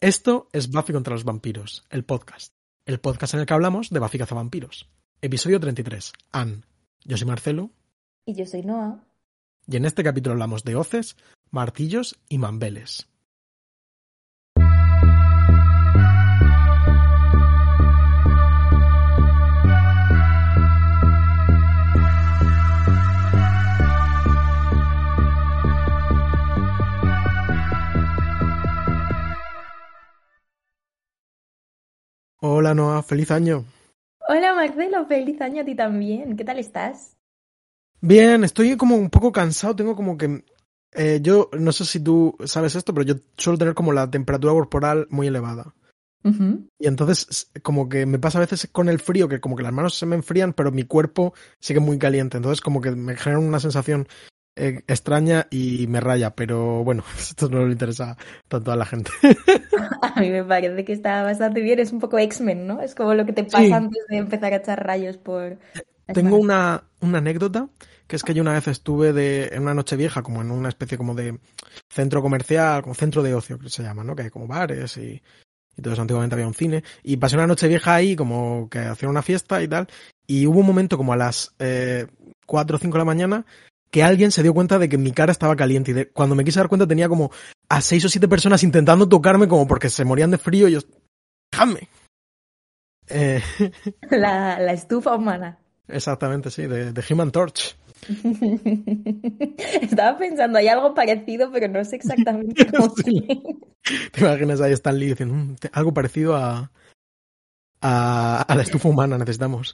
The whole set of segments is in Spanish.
Esto es Buffy contra los vampiros, el podcast. El podcast en el que hablamos de Buffy cazavampiros. Episodio 33. Anne. Yo soy Marcelo. Y yo soy Noah. Y en este capítulo hablamos de hoces, martillos y mambeles. Hola Noah, feliz año. Hola Marcelo, feliz año a ti también. ¿Qué tal estás? Bien, estoy como un poco cansado, tengo como que... eh, yo no sé si tú sabes esto, pero yo suelo tener como la temperatura corporal muy elevada. Y entonces como que me pasa a veces con el frío que como que las manos se me enfrían, pero mi cuerpo sigue muy caliente. Entonces como que me genera una sensación eh, extraña y me raya. Pero bueno, esto no le interesa tanto a la gente. A mí me parece que está bastante bien. Es un poco X-Men, ¿no? Es como lo que te pasa Sí. antes de empezar a echar rayos por... las Tengo una, una anécdota, que es que yo una vez estuve de, en una noche vieja, como en una especie como de centro comercial, como centro de ocio, que se llama, ¿no? Que hay como bares y, y todo eso. Antiguamente había un cine. Y pasé una noche vieja ahí, como que hacían una fiesta y tal. Y hubo un momento como a las eh, 4 o 5 de la mañana que alguien se dio cuenta de que mi cara estaba caliente. Y de- cuando me quise dar cuenta tenía como a 6 o 7 personas intentando tocarme como porque se morían de frío y yo... ¡Déjame! Eh, La, la estufa humana. exactamente, sí, de, de Human Torch. Estaba pensando, hay algo parecido, pero no sé exactamente cómo. Sí. ¿Te imaginas ahí Stan Lee diciendo "Mm, te- algo parecido a, a, a la estufa humana necesitamos?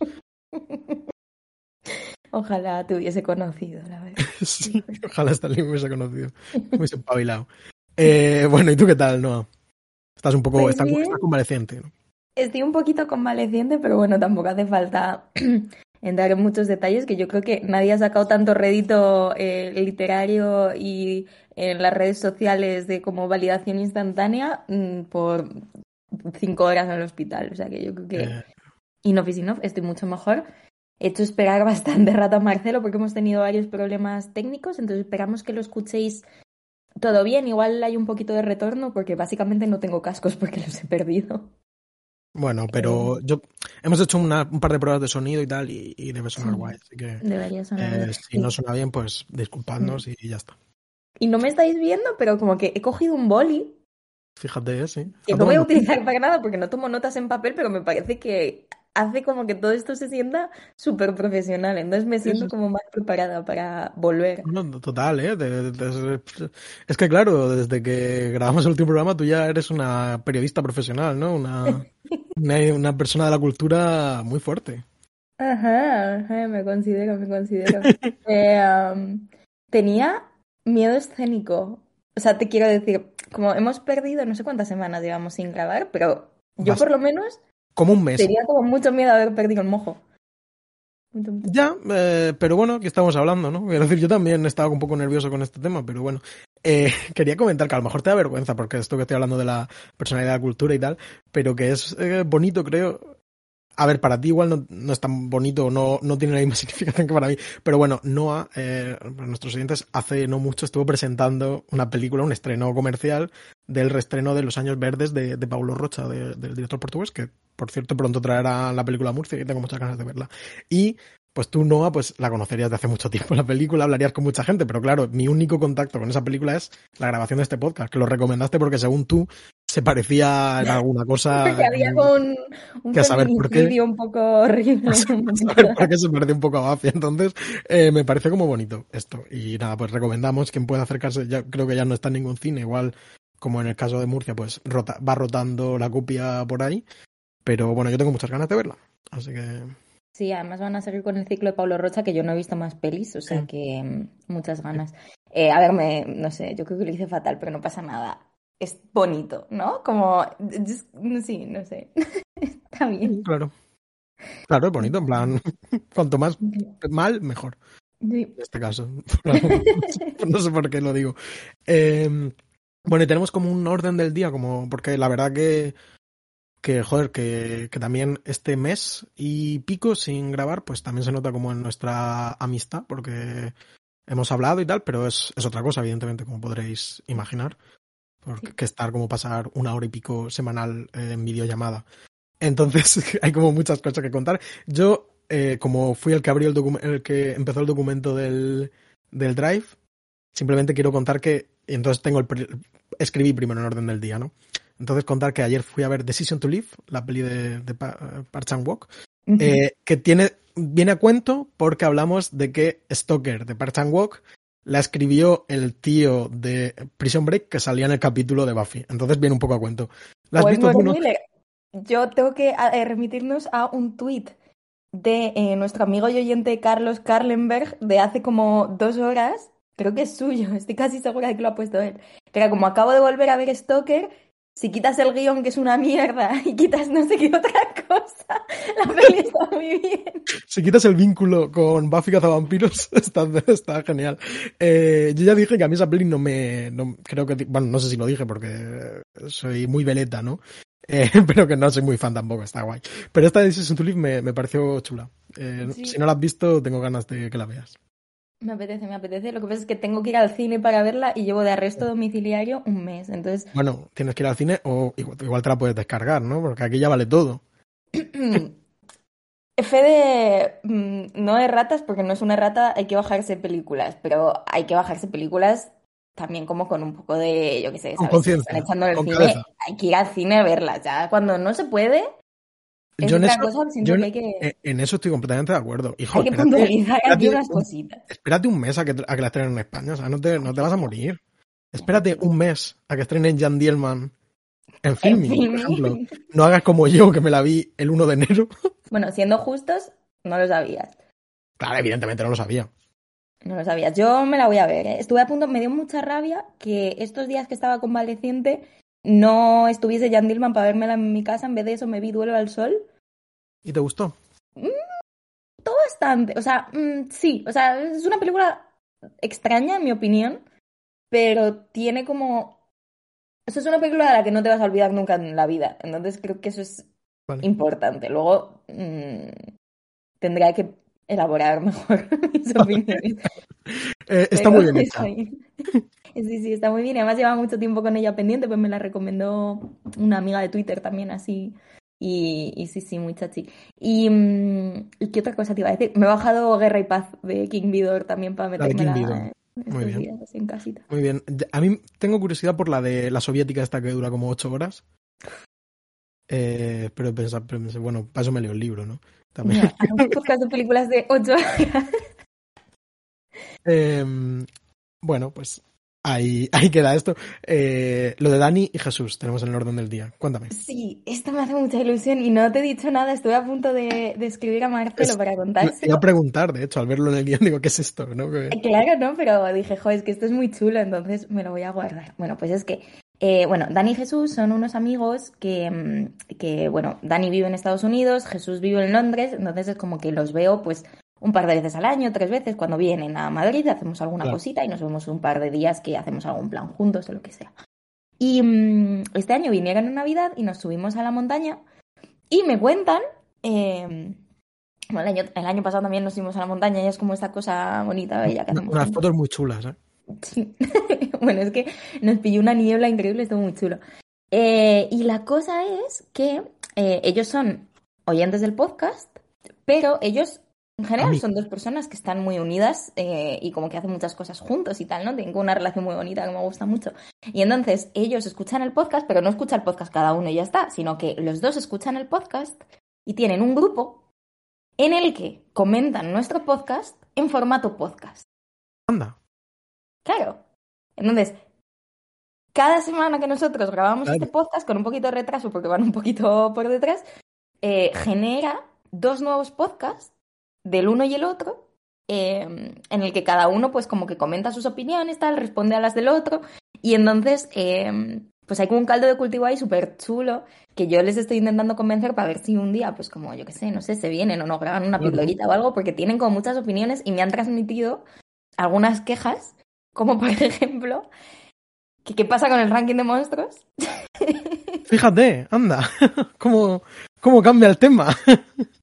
Ojalá te hubiese conocido, la verdad. Sí, ojalá Stan Lee me hubiese conocido, me hubiese espabilado. Eh, bueno, ¿y tú qué tal, Noah? Estás un poco, Pues estás, estás convaleciente, ¿no? Estoy un poquito convaleciente, pero bueno, tampoco hace falta entrar en muchos detalles, que yo creo que nadie ha sacado tanto rédito eh, literario y en las redes sociales de como validación instantánea mm, por cinco horas en el hospital. O sea que yo creo que Eh, enough is enough, estoy mucho mejor. He hecho esperar bastante rato a Marcelo porque hemos tenido varios problemas técnicos, entonces esperamos que lo escuchéis todo bien. Igual hay un poquito de retorno porque básicamente no tengo cascos porque los he perdido. bueno, pero yo hemos hecho una- un par de pruebas de sonido y tal y, y debe sonar Sí. guay, así que Debería sonar eh, bien. si no suena bien, pues disculpadnos y ya está. Y no me estáis viendo, pero como que he cogido un boli Fíjate, sí. que Está no voy a utilizar para nada porque no tomo notas en papel, pero me parece que hace como que todo esto se sienta súper profesional. Entonces me siento como más preparada para volver. No, total, ¿eh? Es que claro, desde que grabamos el último programa tú ya eres una periodista profesional, ¿no? Una, una, una persona de la cultura muy fuerte. Ajá, ajá, me considero, me considero. Eh, tenía miedo escénico. O sea, te quiero decir, como hemos perdido no sé cuántas semanas llevamos sin grabar, pero yo por lo menos Como un mes. tenía como mucho miedo de haber perdido el mojo. Mucho, mucho. Ya, eh, pero bueno, aquí estamos hablando, ¿no? Quiero decir, yo también he estado un poco nervioso con este tema, pero bueno. Eh, quería comentar que a lo mejor te da vergüenza, porque esto que estoy hablando de la personalidad de la cultura y tal, pero que es eh, bonito, creo. A ver, para ti igual no, no es tan bonito, no, no tiene la misma significación que para mí, pero bueno, Noah, eh, para nuestros oyentes, hace no mucho estuvo presentando una película, un estreno comercial del reestreno de Los Años Verdes de, de Paulo Rocha, de- del director portugués, que por cierto pronto traerá la película a Murcia y tengo muchas ganas de verla. Y pues tú, Noah, pues la conocerías de hace mucho tiempo la película, hablarías con mucha gente, pero claro, mi único contacto con esa película es la grabación de este podcast, que lo recomendaste porque según tú se parecía en alguna cosa. Porque había un, un que a saber por qué. feminicidio un poco horrible. A saber por qué se parece un poco a Buffy. Entonces, eh, me parece como bonito esto. Y nada, pues recomendamos quien pueda acercarse. Ya creo que ya no está en ningún cine, igual como en el caso de Murcia, pues rota, va rotando la copia por ahí. Pero bueno, yo tengo muchas ganas de verla. Así que Sí, además van a seguir con el ciclo de Pablo Rocha, que yo no he visto más pelis, o sea Sí. que mm, muchas ganas. Eh, a ver, me, no sé, yo creo que lo hice fatal, pero no pasa nada. es bonito, ¿no? Como, sí, no sé, está bien. Claro. Claro, es bonito, en plan, cuanto más mal, mejor. Sí. En este caso. no sé por qué lo digo. Eh, bueno, y tenemos como un orden del día, como porque la verdad que, que joder, que, que, también este mes y pico sin grabar, pues también se nota como en nuestra amistad, porque hemos hablado y tal, pero es, es otra cosa, evidentemente, como podréis imaginar. Porque sí. que estar como pasar una hora y pico semanal en videollamada. Entonces hay como muchas cosas que contar. Yo, eh, como fui el que abrió el, el que empezó el documento del, del Drive, simplemente quiero contar que entonces tengo el escribí primero en orden del día, ¿no? Entonces contar que ayer fui a ver Decision to Live, la peli de, de Park Chan uh -huh. eh, que tiene viene a cuento porque hablamos de que Stoker de Park Chan Walk la escribió el tío de Prison Break que salía en el capítulo de Buffy. Entonces viene un poco a cuento. ¿La has pues visto tú? Yo tengo que eh, remitirnos a un tuit de eh, nuestro amigo y oyente Carlos Karlenberg de hace como dos horas creo que es suyo, estoy casi segura de que lo ha puesto él. Que era como acabo de volver a ver Stoker, si quitas el guion que es una mierda y quitas no sé qué otra cosa, la peli está muy bien. Si quitas el vínculo con Buffy Cazavampiros, está, está genial. Eh, yo ya dije que a mí esa peli no me... No, creo que... Bueno, no sé si lo dije porque soy muy veleta, ¿no? Eh, pero que no soy muy fan tampoco, está guay. Pero esta de Season to Live me, me pareció chula. Eh, sí. Si no la has visto, tengo ganas de que la veas. Me apetece, me apetece. Lo que pasa es que tengo que ir al cine para verla y llevo de arresto domiciliario un mes. Entonces. Bueno, tienes que ir al cine o igual, igual te la puedes descargar, ¿no? Porque aquí ya vale todo. Fede mm, no es ratas porque no es una rata, hay que bajarse películas, pero hay que bajarse películas también como con un poco de, yo qué sé, ¿sabes? Con conciencia. Están echando el cine, cabeza. hay que ir al cine a verlas. Ya cuando no se puede, yo, en otra eso, cosa, yo que hay que... en eso estoy completamente de acuerdo. Hijo, hay que espérate, puntualizar aquí espérate, unas cositas. espérate un mes a que, a que la estrenen en España. O sea, no te, no te vas a morir. Espérate un mes a que estrenen Jan Dielman en filming, por ejemplo. No hagas como yo, que me la vi el 1 de enero. Bueno, siendo justos, no lo sabías. Claro, evidentemente no lo sabía. No lo sabías. Yo me la voy a ver. ¿eh? Estuve a punto, me dio mucha rabia que estos días que estaba convaleciente no estuviese Jan Dillman para vérmela en mi casa. En vez de eso me vi Duelo al Sol. ¿Y te gustó? Mm, todo bastante. O sea, mm, sí. O sea, es una película extraña, en mi opinión. Pero tiene como. Eso es una película de la que no te vas a olvidar nunca en la vida. Entonces creo que eso es vale. importante. Luego mmm, tendrá que elaborar mejor mis opiniones. eh, está muy bien. Sí, sí, está muy bien. Además lleva mucho tiempo con ella pendiente, pues me la recomendó una amiga de Twitter también así. Y, y sí, sí, muy chachi. Y, ¿Y qué otra cosa te iba a decir? Me he bajado Guerra y Paz de King Vidor también para meterme la, muy bien. Días, así en casita. Muy bien. A mí tengo curiosidad por la de la soviética esta que dura como ocho horas. Eh, pero pensar, bueno, para eso me leo el libro, ¿no? También. Podcast de películas de ocho horas. eh, bueno, pues Ahí, ahí queda esto. Eh, lo de Dani y Jesús tenemos en el orden del día. Cuéntame. Sí, esto me hace mucha ilusión y no te he dicho nada. Estuve a punto de, de escribir a Marcelo es, para contárselo. Iba a preguntar, de hecho, al verlo en el guion, digo, ¿qué es esto? ¿No? Que... Claro, no, pero dije, joder, es que esto es muy chulo, entonces me lo voy a guardar. Bueno, pues es que, eh, bueno, Dani y Jesús son unos amigos que, mm, que, bueno, Dani vive en Estados Unidos, Jesús vive en Londres, entonces es como que los veo, pues, un par de veces al año, tres veces, cuando vienen a Madrid, hacemos alguna claro. cosita y nos vemos un par de días que hacemos algún plan juntos o lo que sea. Y mmm, este año vinieron en Navidad y nos subimos a la montaña y me cuentan, eh, bueno, el año, el año, pasado también nos subimos a la montaña y es como esta cosa bonita, bella que hacemos. Unas fotos muy chulas, ¿eh? Sí. bueno, es que nos pilló una niebla increíble, estuvo muy chulo. Eh, y la cosa es que eh, ellos son oyentes del podcast, pero ellos en general son dos personas que están muy unidas eh, y como que hacen muchas cosas juntos y tal, ¿no? Tengo una relación muy bonita que me gusta mucho. Y entonces ellos escuchan el podcast, pero no escuchan el podcast cada uno y ya está, sino que los dos escuchan el podcast y tienen un grupo en el que comentan nuestro podcast en formato podcast. Anda. Claro. Entonces, cada semana que nosotros grabamos claro. este podcast con un poquito de retraso, porque van un poquito por detrás, eh, genera dos nuevos podcasts del uno y el otro, eh, en el que cada uno pues como que comenta sus opiniones, tal, responde a las del otro, y entonces eh, pues hay como un caldo de cultivo ahí súper chulo que yo les estoy intentando convencer para ver si un día, pues como yo qué sé, no sé, se vienen o nos graban una pildorita o algo, porque tienen como muchas opiniones y me han transmitido algunas quejas, como por ejemplo, que qué pasa con el ranking de monstruos. Fíjate, anda, cómo, cómo cambia el tema.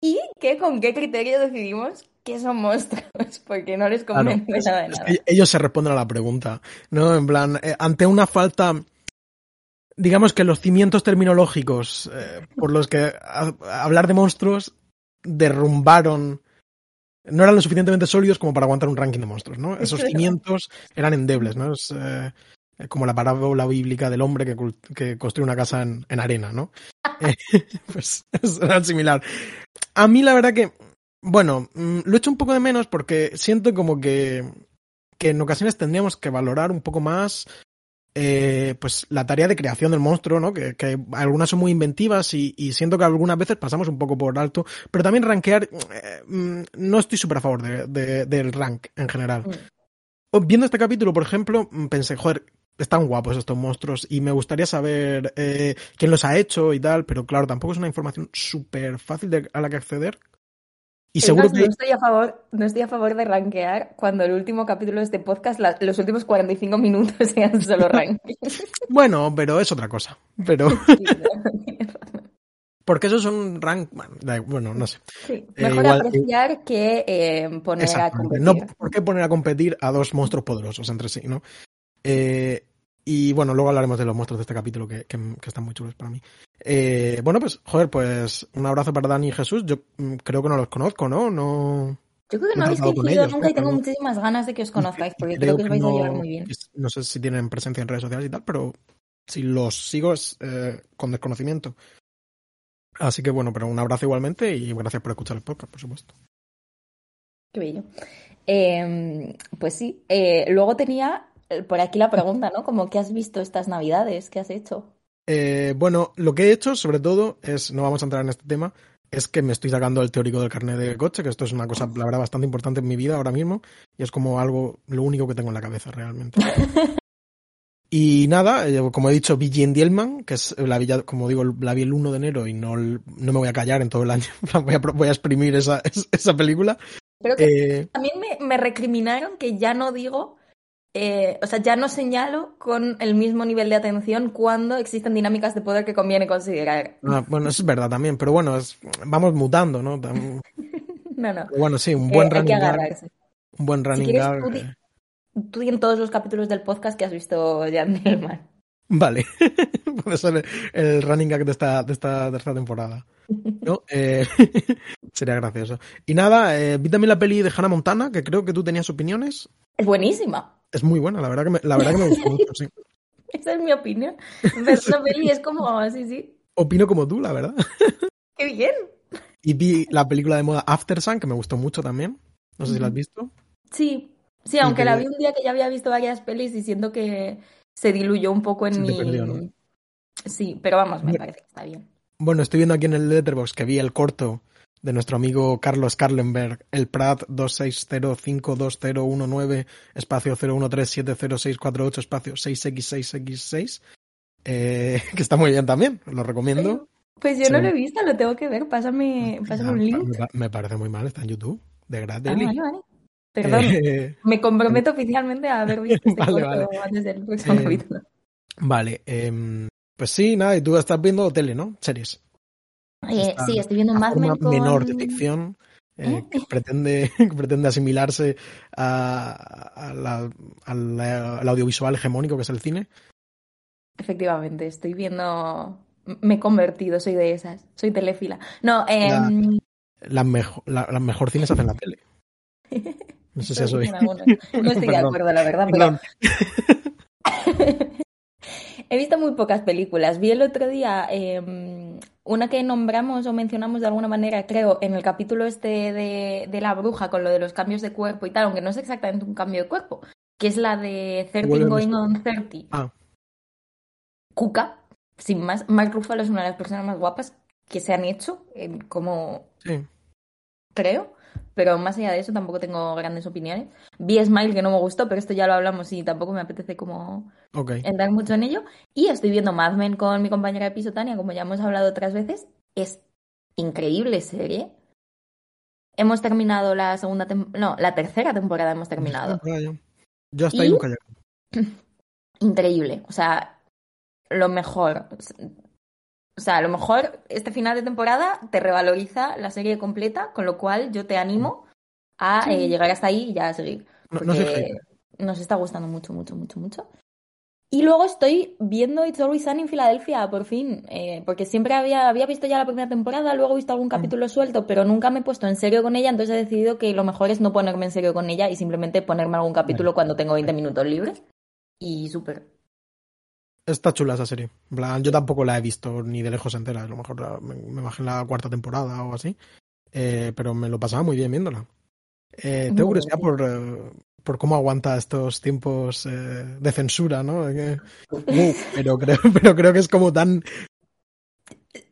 y que con qué criterio decidimos que son monstruos, porque no les convence nada de nada. ellos se responden a la pregunta, ¿no? En plan, eh, ante una falta, digamos que los cimientos terminológicos eh, por los que hablar de monstruos derrumbaron, no eran lo suficientemente sólidos como para aguantar un ranking de monstruos, ¿no? Esos cimientos eran endebles, ¿no? Es eh, como la parábola bíblica del hombre que, que construye una casa en, en arena, ¿no? pues es similar. A mí la verdad que bueno, mm, lo echo un poco de menos porque siento como que, que en ocasiones tendríamos que valorar un poco más eh, pues la tarea de creación del monstruo, ¿no? Que, que algunas son muy inventivas y, y, siento que algunas veces pasamos un poco por alto, pero también rankear, eh, mm, no estoy súper a favor de, de, del rank en general. Mm. Viendo este capítulo, por ejemplo, pensé, joder, están guapos estos monstruos y me gustaría saber eh, quién los ha hecho y tal, pero claro, tampoco es una información súper fácil de, a la que acceder. Y seguro que... no, estoy a favor, no estoy a favor de rankear cuando el último capítulo de este podcast, la, los últimos 45 minutos sean solo ranking. bueno, pero es otra cosa. Pero. Porque eso es un rank. Bueno, no sé. Sí, eh, mejor igual, apreciar que eh, poner a competir. No, ¿Por qué poner a competir a dos monstruos poderosos entre sí, no? Eh, y bueno, luego hablaremos de los monstruos de este capítulo que, que, que están muy chulos para mí. Eh, bueno, pues, joder, pues un abrazo para Dani y Jesús. Yo mm, creo que no los conozco, ¿no? No. Yo creo que no, habéis coincidido nunca y tengo muchísimas ganas de que os conozcáis, porque creo, creo que os vais no, a llevar muy bien. No sé si tienen presencia en redes sociales y tal, pero si los sigo es eh, con desconocimiento. Así que bueno, pero un abrazo igualmente y gracias por escuchar el podcast, por supuesto. Qué bello. Eh, pues sí, eh, luego tenía por aquí la pregunta, ¿no? Como, ¿qué has visto estas navidades? ¿Qué has hecho? Eh, bueno, lo que he hecho, sobre todo, es, no vamos a entrar en este tema, es que me estoy sacando el teórico del carnet de coche, que esto es una cosa, la verdad, bastante importante en mi vida ahora mismo, y es como algo, lo único que tengo en la cabeza realmente. y nada, eh, como he dicho, vi Jane Dielman, que es la villa, como digo, la vi el 1 de enero y no, no me voy a callar en todo el año, voy a, voy a exprimir esa, esa película. Pero que eh, también me, me recriminaron que ya no digo eh, o sea, ya no señalo con el mismo nivel de atención cuando existen dinámicas de poder que conviene considerar. Ah, bueno, eso es verdad también, pero bueno, es, vamos mutando, ¿no? no, no. Bueno, sí, un buen eh, running gag. Un buen running si gag. Tú, di, tú di en todos los capítulos del podcast que has visto Jan Dillman. Vale, puede ser el running gag de esta, de esta tercera temporada. ¿no? Eh, sería gracioso. Y nada, vi también la peli de Hannah Montana, que creo que tú tenías opiniones. Es buenísima. Es muy buena, la verdad que me, la verdad que me gustó mucho, sí. Esa es mi opinión. Ver una peli es como, sí, sí. Opino como tú, la verdad. ¡Qué bien! Y vi la película de moda After Sun, que me gustó mucho también. No sé si la has visto. Sí, sí, aunque que... la vi un día que ya había visto varias pelis y siento que se diluyó un poco en Se mi. Perdió, ¿no? Sí, pero vamos, me parece que está bien. Bueno, estoy viendo aquí en el Letterbox que vi el corto de nuestro amigo Carlos Karlenberg, el Prat 260522019, espacio 01370648, espacio 6x6x6, eh, que está muy bien también, lo recomiendo. Pues yo sí. no lo he visto, lo tengo que ver, pásame, pásame un link. Me, parece muy mal, está en YouTube, de gratis. Ah, vale, vale. Perdón, eh, me comprometo oficialmente a haber visto este vale, vale. antes del próximo eh, capítulo. Vale, eh, pues sí, nada, y tú estás viendo tele, ¿no? Series. Eh, sí, estoy viendo Men con... menor de ficción eh, que, pretende, que pretende asimilarse a, a la, a la, al audiovisual hegemónico que es el cine. Efectivamente, estoy viendo... Me he convertido, soy de esas, soy telefila. No, eh... La, la, mejor, la, la mejor cine se hace en la tele. No sé si has oído. No estoy de acuerdo, la verdad, pero... He visto muy pocas películas. Vi el otro día eh, una que nombramos o mencionamos de alguna manera, creo, en el capítulo este de, de, la bruja con lo de los cambios de cuerpo y tal, aunque no es exactamente un cambio de cuerpo, que es la de 13 Going on 30. Ah. Cuca, sin más. Mark Ruffalo es una de las personas más guapas que se han hecho, eh, como... Sí. creo. Pero más allá de eso tampoco tengo grandes opiniones. Vi Smile que no me gustó, pero esto ya lo hablamos y tampoco me apetece como entrar mucho en ello. Y estoy viendo Mad Men con mi compañera de piso Tania, como ya hemos hablado otras veces. Es increíble serie. Hemos terminado la segunda no, la tercera temporada hemos terminado. Yo hasta ahí nunca llegué. Increíble. O sea, lo mejor. O sea, a lo mejor este final de temporada te revaloriza la serie completa, con lo cual yo te animo a Sí. eh, llegar hasta ahí y ya a seguir. No, nos está gustando mucho, mucho, mucho, mucho. Y luego estoy viendo It's Always Sunny en Filadelfia, por fin, eh, porque siempre había, había visto ya la primera temporada, luego he visto algún capítulo suelto, pero nunca me he puesto en serio con ella, entonces he decidido que lo mejor es no ponerme en serio con ella y simplemente ponerme algún capítulo cuando tengo 20 minutos libres. Y súper. Está chula esa serie. Plan, yo tampoco la he visto ni de lejos entera. A lo mejor la- me, me bajé en la cuarta temporada o así. Eh, pero me lo pasaba muy bien viéndola. Eh, tengo curiosidad por, eh, por cómo aguanta estos tiempos eh, de censura, ¿no? Pero, creo, pero creo que es como tan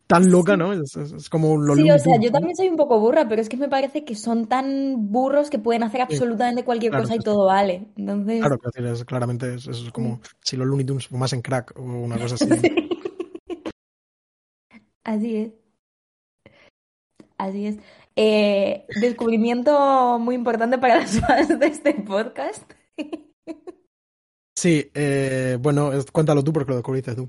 tan loca, ¿no? Es, es- es como lo Sí, o sea, yo también soy un poco burra, pero es que me parece que son tan burros que pueden hacer absolutamente cualquier claro, cosa y sí, todo vale. Entonces, Claro, es, claramente es, es como si los Looney Tunes fumasen crack o una cosa así. Sí. Así es. Así es. Eh, descubrimiento muy importante para los fans de este podcast. Sí, eh, bueno, cuéntalo tú porque lo descubriste tú.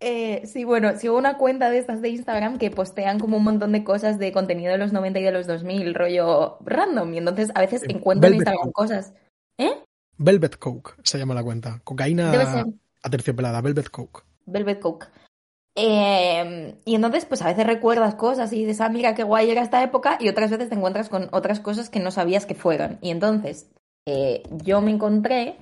Eh, sí, bueno, sigo una cuenta de estas de Instagram que postean como un montón de cosas de contenido de los 90 y de los 2000, rollo random. Y entonces a veces Sí, encuentro en Instagram Coke. cosas. ¿Eh? Velvet Coke se llama la cuenta. Cocaína aterciopelada, Velvet Coke. Velvet Coke. Eh, y entonces, pues a veces recuerdas cosas y dices, ah, mira qué guay era esta época, y otras veces te encuentras con otras cosas que no sabías que fueron. Y entonces, eh, yo me encontré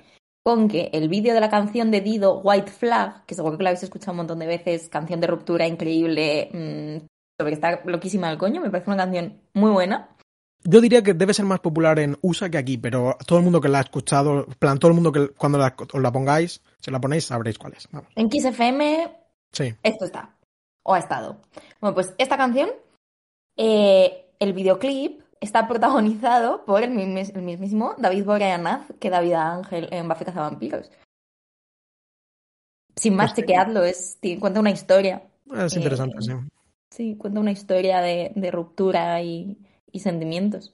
con que el vídeo de la canción de Dido, White Flag, que seguro que la habéis escuchado un montón de veces, canción de ruptura increíble, mm, sobre que está loquísima el coño, me parece una canción muy buena. Yo diría que debe ser más popular en USA que aquí, pero todo el mundo que la ha escuchado, en plan, todo el mundo que cuando la, os la pongáis, si la ponéis, sabréis cuál es. Vamos. En Kiss FM Sí. esto está. O ha estado. Bueno, pues esta canción, eh, el videoclip está protagonizado por el, mismis- el mismísimo David Boreanaz que David Ángel en Buffy Cazavampiros. Sin más, Pues chequeadlo, es, cuenta una historia. Es Eh, interesante, sí. Sí, cuenta una historia de, de ruptura y, y sentimientos.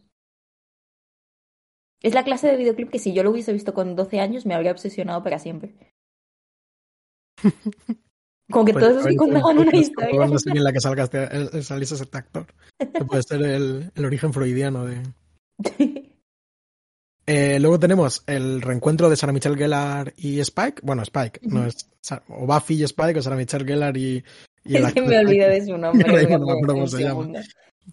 Es la clase de videoclip que si yo lo hubiese visto con 12 años me habría obsesionado para siempre. Como que Pues, todos que contaban una historia. no sé en la que salga este, el- saliese este actor. Que puede ser el, el origen freudiano de. Eh, luego tenemos el reencuentro de Sarah Michelle Gellar y Spike. Bueno, Spike, no es o Buffy y Spike o Sarah Michelle Gellar y, y el Es que me olvidé de su nombre. No me acuerdo cómo se llama.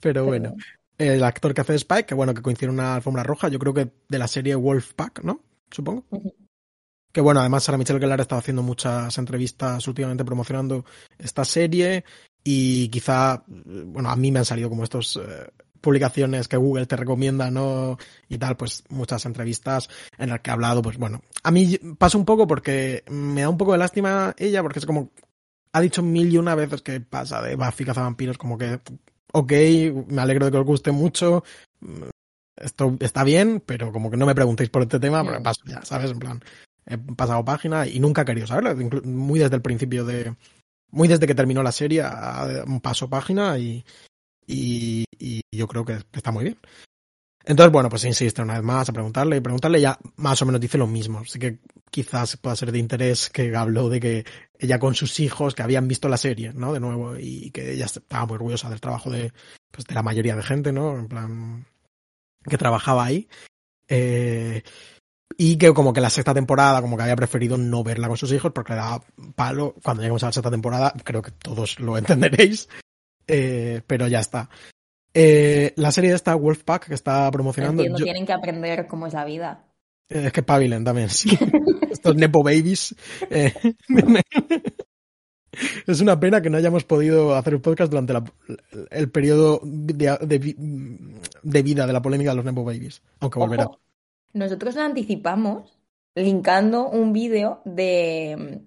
Pero bueno, el actor que hace Spike, que bueno, que coincide en una alfombra roja, yo creo que de la serie Wolfpack, ¿no? Supongo. Ujú. Que bueno, además Sarah Michelle Gellar ha estado haciendo muchas entrevistas últimamente promocionando esta serie y quizá, bueno, a mí me han salido como estos eh, publicaciones que Google te recomienda, ¿no? Y tal, pues muchas entrevistas en las que ha hablado, pues bueno, a mí pasa un poco porque me da un poco de lástima ella porque es como, ha dicho mil y una veces que pasa de Buffy cazavampiros, como que, ok, me alegro de que os guste mucho, esto está bien, pero como que no me preguntéis por este tema, porque Mm. paso ya, ¿sabes? En plan, he pasado página y nunca he querido saberlo, muy desde el principio de, muy desde que terminó la serie, a- paso página y, y, y yo creo que está muy bien. Entonces, bueno, pues insiste una vez más a preguntarle y preguntarle ya más o menos dice lo mismo. Así que quizás pueda ser de interés que habló de que ella con sus hijos que habían visto la serie, ¿no? De nuevo y que ella estaba muy orgullosa del trabajo de, pues, de la mayoría de gente, ¿no? En plan, que trabajaba ahí. Eh, y que como que la sexta temporada como que había preferido no verla con sus hijos porque le daba palo. Cuando lleguemos a la sexta temporada creo que todos lo entenderéis. Eh, pero ya está. Eh, la serie de esta Wolfpack que está promocionando. Entiendo, yo- tienen que aprender cómo es la vida. eh, es que pavilen también, sí. Estos Nepo Babies. eh, es una pena que no hayamos podido hacer el podcast durante la- el periodo de, de vi- de vida de la polémica de los Nepo Babies. Aunque volverá. Ojo, nosotros la anticipamos linkando un vídeo de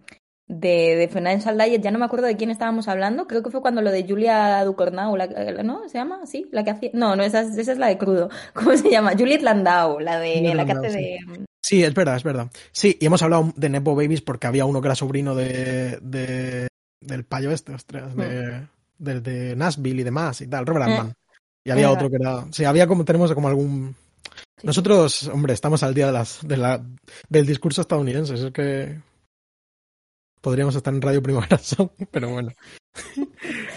de, de Financial Diet, ya no me acuerdo de quién estábamos hablando, creo que fue cuando lo de Julia Ducournau, la, ¿no? ¿Se llama? ¿Sí? La que hacía... No, no, esa, es- esa es la de crudo. ¿Cómo se llama? Juliet Landau, la de la que Landau, hace sí. de... Sí, es verdad, es verdad. Sí, y hemos hablado de Nepo Babies porque había uno que era sobrino de, de del payo este, ostras, de, de, de Nashville y demás y tal, Robert Mm. Altman. Y había otro que era. Sí, había como, tenemos como algún. Sí. Nosotros, hombre, estamos al día de las, de la, del discurso estadounidense. Es que podríamos estar en Radio Primavera pero bueno.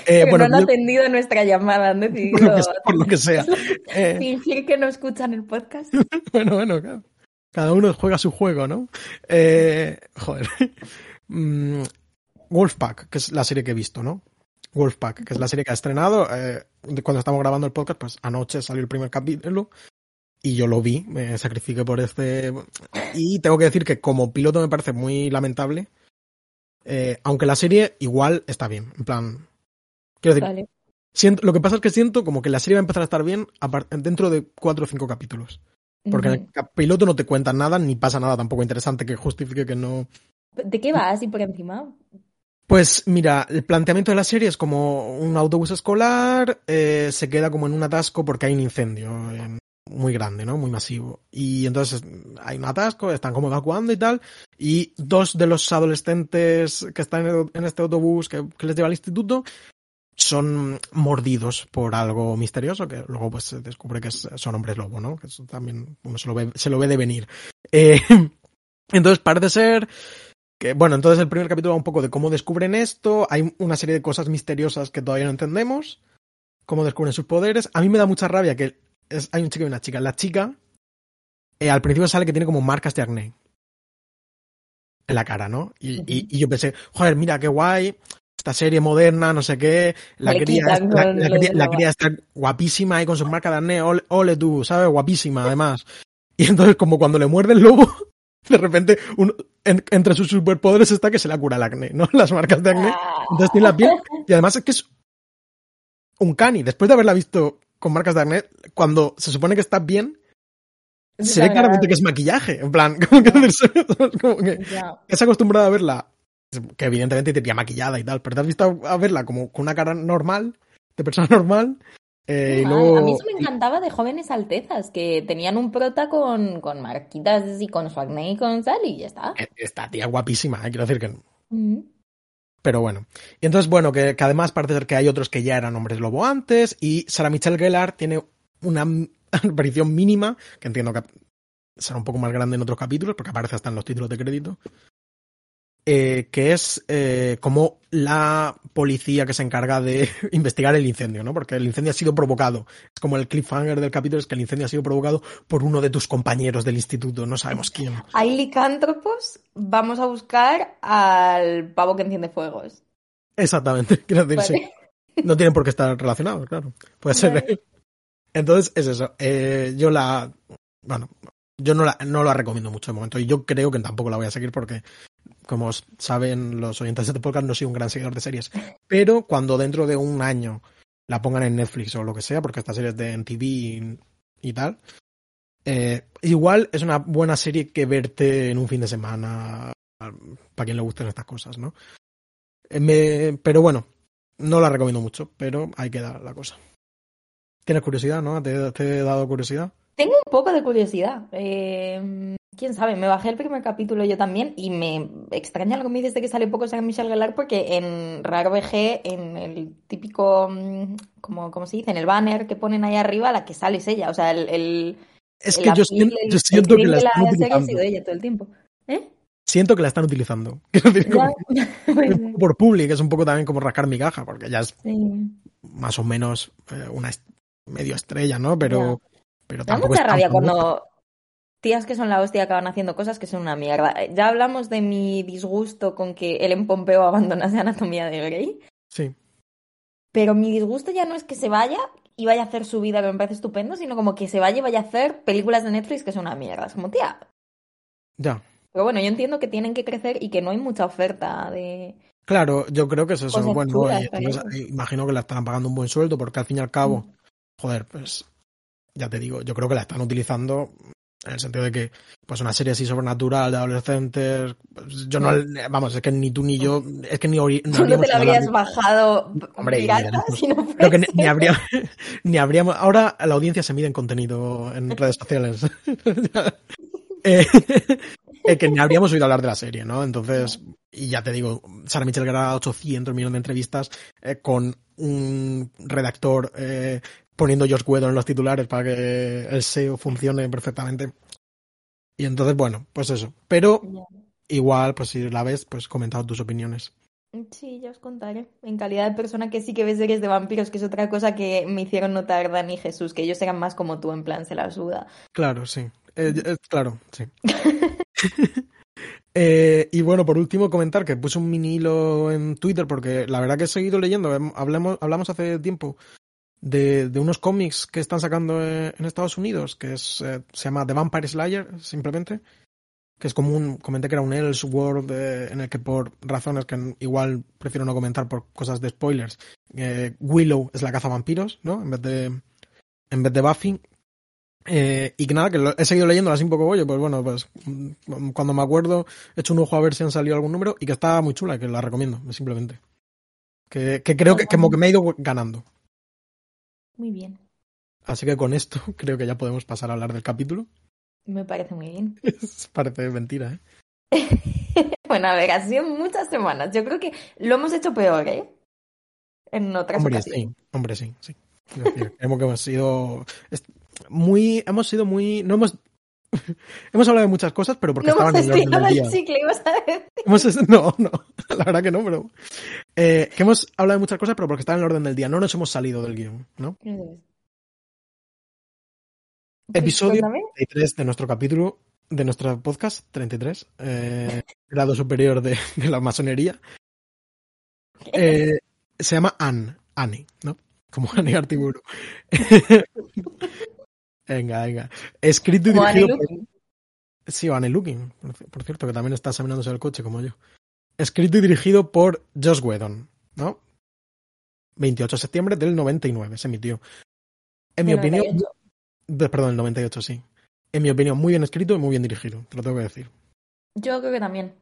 Eh, Pero bueno, no han yo- atendido nuestra llamada, han por, lo decidido que, por lo que sea. Eh, fingir que no escuchan el podcast. bueno, bueno, claro. cada uno juega su juego, ¿no? Eh, joder. Mm, Wolfpack, que es la serie que he visto, ¿no? Wolfpack, que es la serie que ha estrenado. eh, cuando estamos grabando el podcast, pues anoche salió el primer capítulo y yo lo vi, me sacrifiqué por este. Y tengo que decir que como piloto me parece muy lamentable. eh, aunque la serie igual está bien. En plan. Quiero decir, Vale. siento- lo que pasa es que siento como que la serie va a empezar a estar bien dentro de cuatro o cinco capítulos. Porque en el piloto no te cuentan nada, ni pasa nada tampoco interesante que justifique que no. ¿De qué va así por encima? Pues mira, el planteamiento de la serie es como un autobús escolar, eh, se queda como en un atasco porque hay un incendio eh, muy grande, ¿no? Muy masivo. Y entonces hay un atasco, están como evacuando y tal, y dos de los adolescentes que están en este autobús que, les lleva al instituto son mordidos por algo misterioso que luego pues se descubre que son hombres lobo, ¿no? Que eso también uno se lo ve, se lo ve de venir. Eh, entonces parece ser que, bueno, entonces el primer capítulo va un poco de cómo descubren esto, hay una serie de cosas misteriosas que todavía no entendemos, cómo descubren sus poderes. A mí me da mucha rabia que es- hay un chico y una chica. La chica eh, al principio sale que tiene como marcas de acné en la cara, ¿no? Y, y- y yo pensé, joder, mira qué guay, esta serie moderna, no sé qué, la Le cría, quitan la, la cría- la la- cría está guapísima ahí con sus marcas de acné, ole, ole tú, ¿sabes? Guapísima además. Y entonces como cuando le muerde el lobo, de repente un- en- entre sus superpoderes está que se le cura el acné, ¿no? Las marcas de acné. Ah. Entonces tiene la piel. Y además es que es un cani. Después de haberla visto con marcas de acné, cuando se supone que está bien, Es se ve claramente que es maquillaje. En plan, como que, como que es acostumbrada a verla, que evidentemente te maquillada y tal, pero te has visto a verla como con una cara normal, de persona normal. eh, y luego. A mí eso me encantaba de jóvenes altezas, que tenían un prota con, con marquitas y con su acné y con tal, y ya está. eh, Esta tía guapísima, eh, quiero decir que. Pero bueno. Y entonces, bueno, que, además parece ser que hay otros que ya eran hombres lobo antes. Y Sarah Michelle Gellar tiene una aparición mínima, que entiendo que será un poco más grande en otros capítulos, porque aparece hasta en los títulos de crédito. Eh, que es eh, como la policía que se encarga de investigar el incendio, ¿no? Porque el incendio ha sido provocado. Es como el cliffhanger del capítulo, es que el incendio ha sido provocado por uno de tus compañeros del instituto, no sabemos quién. Hay licántropos, vamos a buscar al pavo que enciende fuegos. Exactamente, quiero decir, sí. No tienen por qué estar relacionados, claro. Puede ser. Vale. Entonces, es eso. Eh, yo la. Bueno, yo no la, no la recomiendo mucho de momento. Y yo creo que tampoco la voy a seguir porque, como saben los oyentes de este podcast, no soy un gran seguidor de series. Pero cuando dentro de un año la pongan en Netflix o lo que sea, porque esta serie es de MTV y, y tal, eh, igual es una buena serie que verte en un fin de semana para quien le gusten estas cosas, ¿no? Eh, me- pero bueno, no la recomiendo mucho, pero ahí queda la cosa. ¿Tienes curiosidad, no? ¿Te, te he dado curiosidad? Tengo un poco de curiosidad. Eh, Quién sabe, me bajé el primer capítulo yo también y me extraña lo que me dices de que sale poco Sarah Michelle Gellar porque en Raro VG, en el típico, mm, como, ¿cómo se dice? En el banner que ponen ahí arriba, la que sale es ella. O sea, el, el, Es el que yo siento, el- yo siento que la están serie ha utilizando. sido ella todo el tiempo. ¿Eh? Siento que la están utilizando. Decir, como- pues, por public, es un poco también como rascar mi caja, porque ya es sí. más o menos eh, una est- medio estrella, ¿no? Pero, pero da mucha rabia cuando tías que son la hostia acaban haciendo cosas que son una mierda. Eh, Ya hablamos de mi disgusto con que Ellen Pompeo abandonase Anatomía de Grey, Sí. pero mi disgusto ya no es que se vaya y vaya a hacer su vida, que me parece estupendo, sino como que se vaya y vaya a hacer películas de Netflix que son una mierda. Es como, tía. Ya. Pero bueno, yo entiendo que tienen que crecer y que no hay mucha oferta de... Claro, yo creo que es eso. Y para entonces, eso. eh, imagino que la estarán pagando un buen sueldo, porque al fin y al cabo, Mm. joder, pues ya te digo, yo creo que la están utilizando en el sentido de que, pues una serie así sobrenatural de adolescentes, pues, yo no, vamos, es que ni tú ni yo, es que ni, no, no te la habrías bajado, hombre, pirata, si no creo que ni, ni, habría, ni habríamos, ahora la audiencia se mide en contenido en redes sociales. eh, que ni habríamos oído hablar de la serie, ¿no? Entonces, y ya te digo, Sara Michelle graba 800 millones de entrevistas eh, con un redactor eh, poniendo Josh Whedon en los titulares para que el SEO funcione perfectamente. Y entonces, bueno, pues eso. Pero igual, pues si la ves, pues comentado tus opiniones. Sí, ya os contaré. En calidad de persona que sí que ves series de vampiros, que es otra cosa que me hicieron notar Dani y Jesús, que ellos eran más como tú, en plan, se la suda. Claro, sí. Eh, eh, claro, sí. eh, y bueno, por último, comentar que puse un mini hilo en Twitter, porque la verdad que he seguido leyendo, hablamos, hablamos hace tiempo de, unos cómics que están sacando en Estados Unidos, que es, eh, se llama The Vampire Slayer, simplemente, que es como un, comenté que era un Elseworld eh, en el que por razones que igual prefiero no comentar por cosas de spoilers, eh, Willow es la caza vampiros, ¿no? En vez de, en vez de Buffy. Eh, y que nada, que lo, he seguido leyendo así un poco, oye, pues bueno, pues mm, cuando me acuerdo he hecho un ojo a ver si han salido algún número y que está muy chula, que la recomiendo, simplemente. Que, que creo que como que me he ido ganando. Muy bien. Así que con esto creo que ya podemos pasar a hablar del capítulo. Me parece muy bien. parece mentira, ¿eh? bueno, a ver, ha sido muchas semanas. Yo creo que lo hemos hecho peor, ¿eh? En otras hombre, ocasiones. Sí, hombre, sí, sí. Creemos que hemos sido muy, hemos sido muy, no hemos, hemos hablado de muchas cosas, pero porque no estaban en el orden del día. Chicle, ibas a decir. Hemos, no, no, la verdad que no, pero eh, que hemos hablado de muchas cosas, pero porque estaban en el orden del día. No nos hemos salido del guion, ¿no? Episodio 33 de nuestro capítulo, de nuestro podcast 33, eh, grado superior de, de la masonería. Eh, se llama Anne, Annie, ¿no? Como Annie Artiburu. Venga, venga. Escrito y dirigido por... Sí, Annie Looking, por, cierto, que también está examinándose el coche como yo. Escrito y dirigido por Josh Whedon, ¿no? 28 de septiembre del 99 se emitió. En mi opinión, 98. de- perdón, el 98, sí. En mi opinión, muy bien escrito y muy bien dirigido, te lo tengo que decir. Yo creo que también.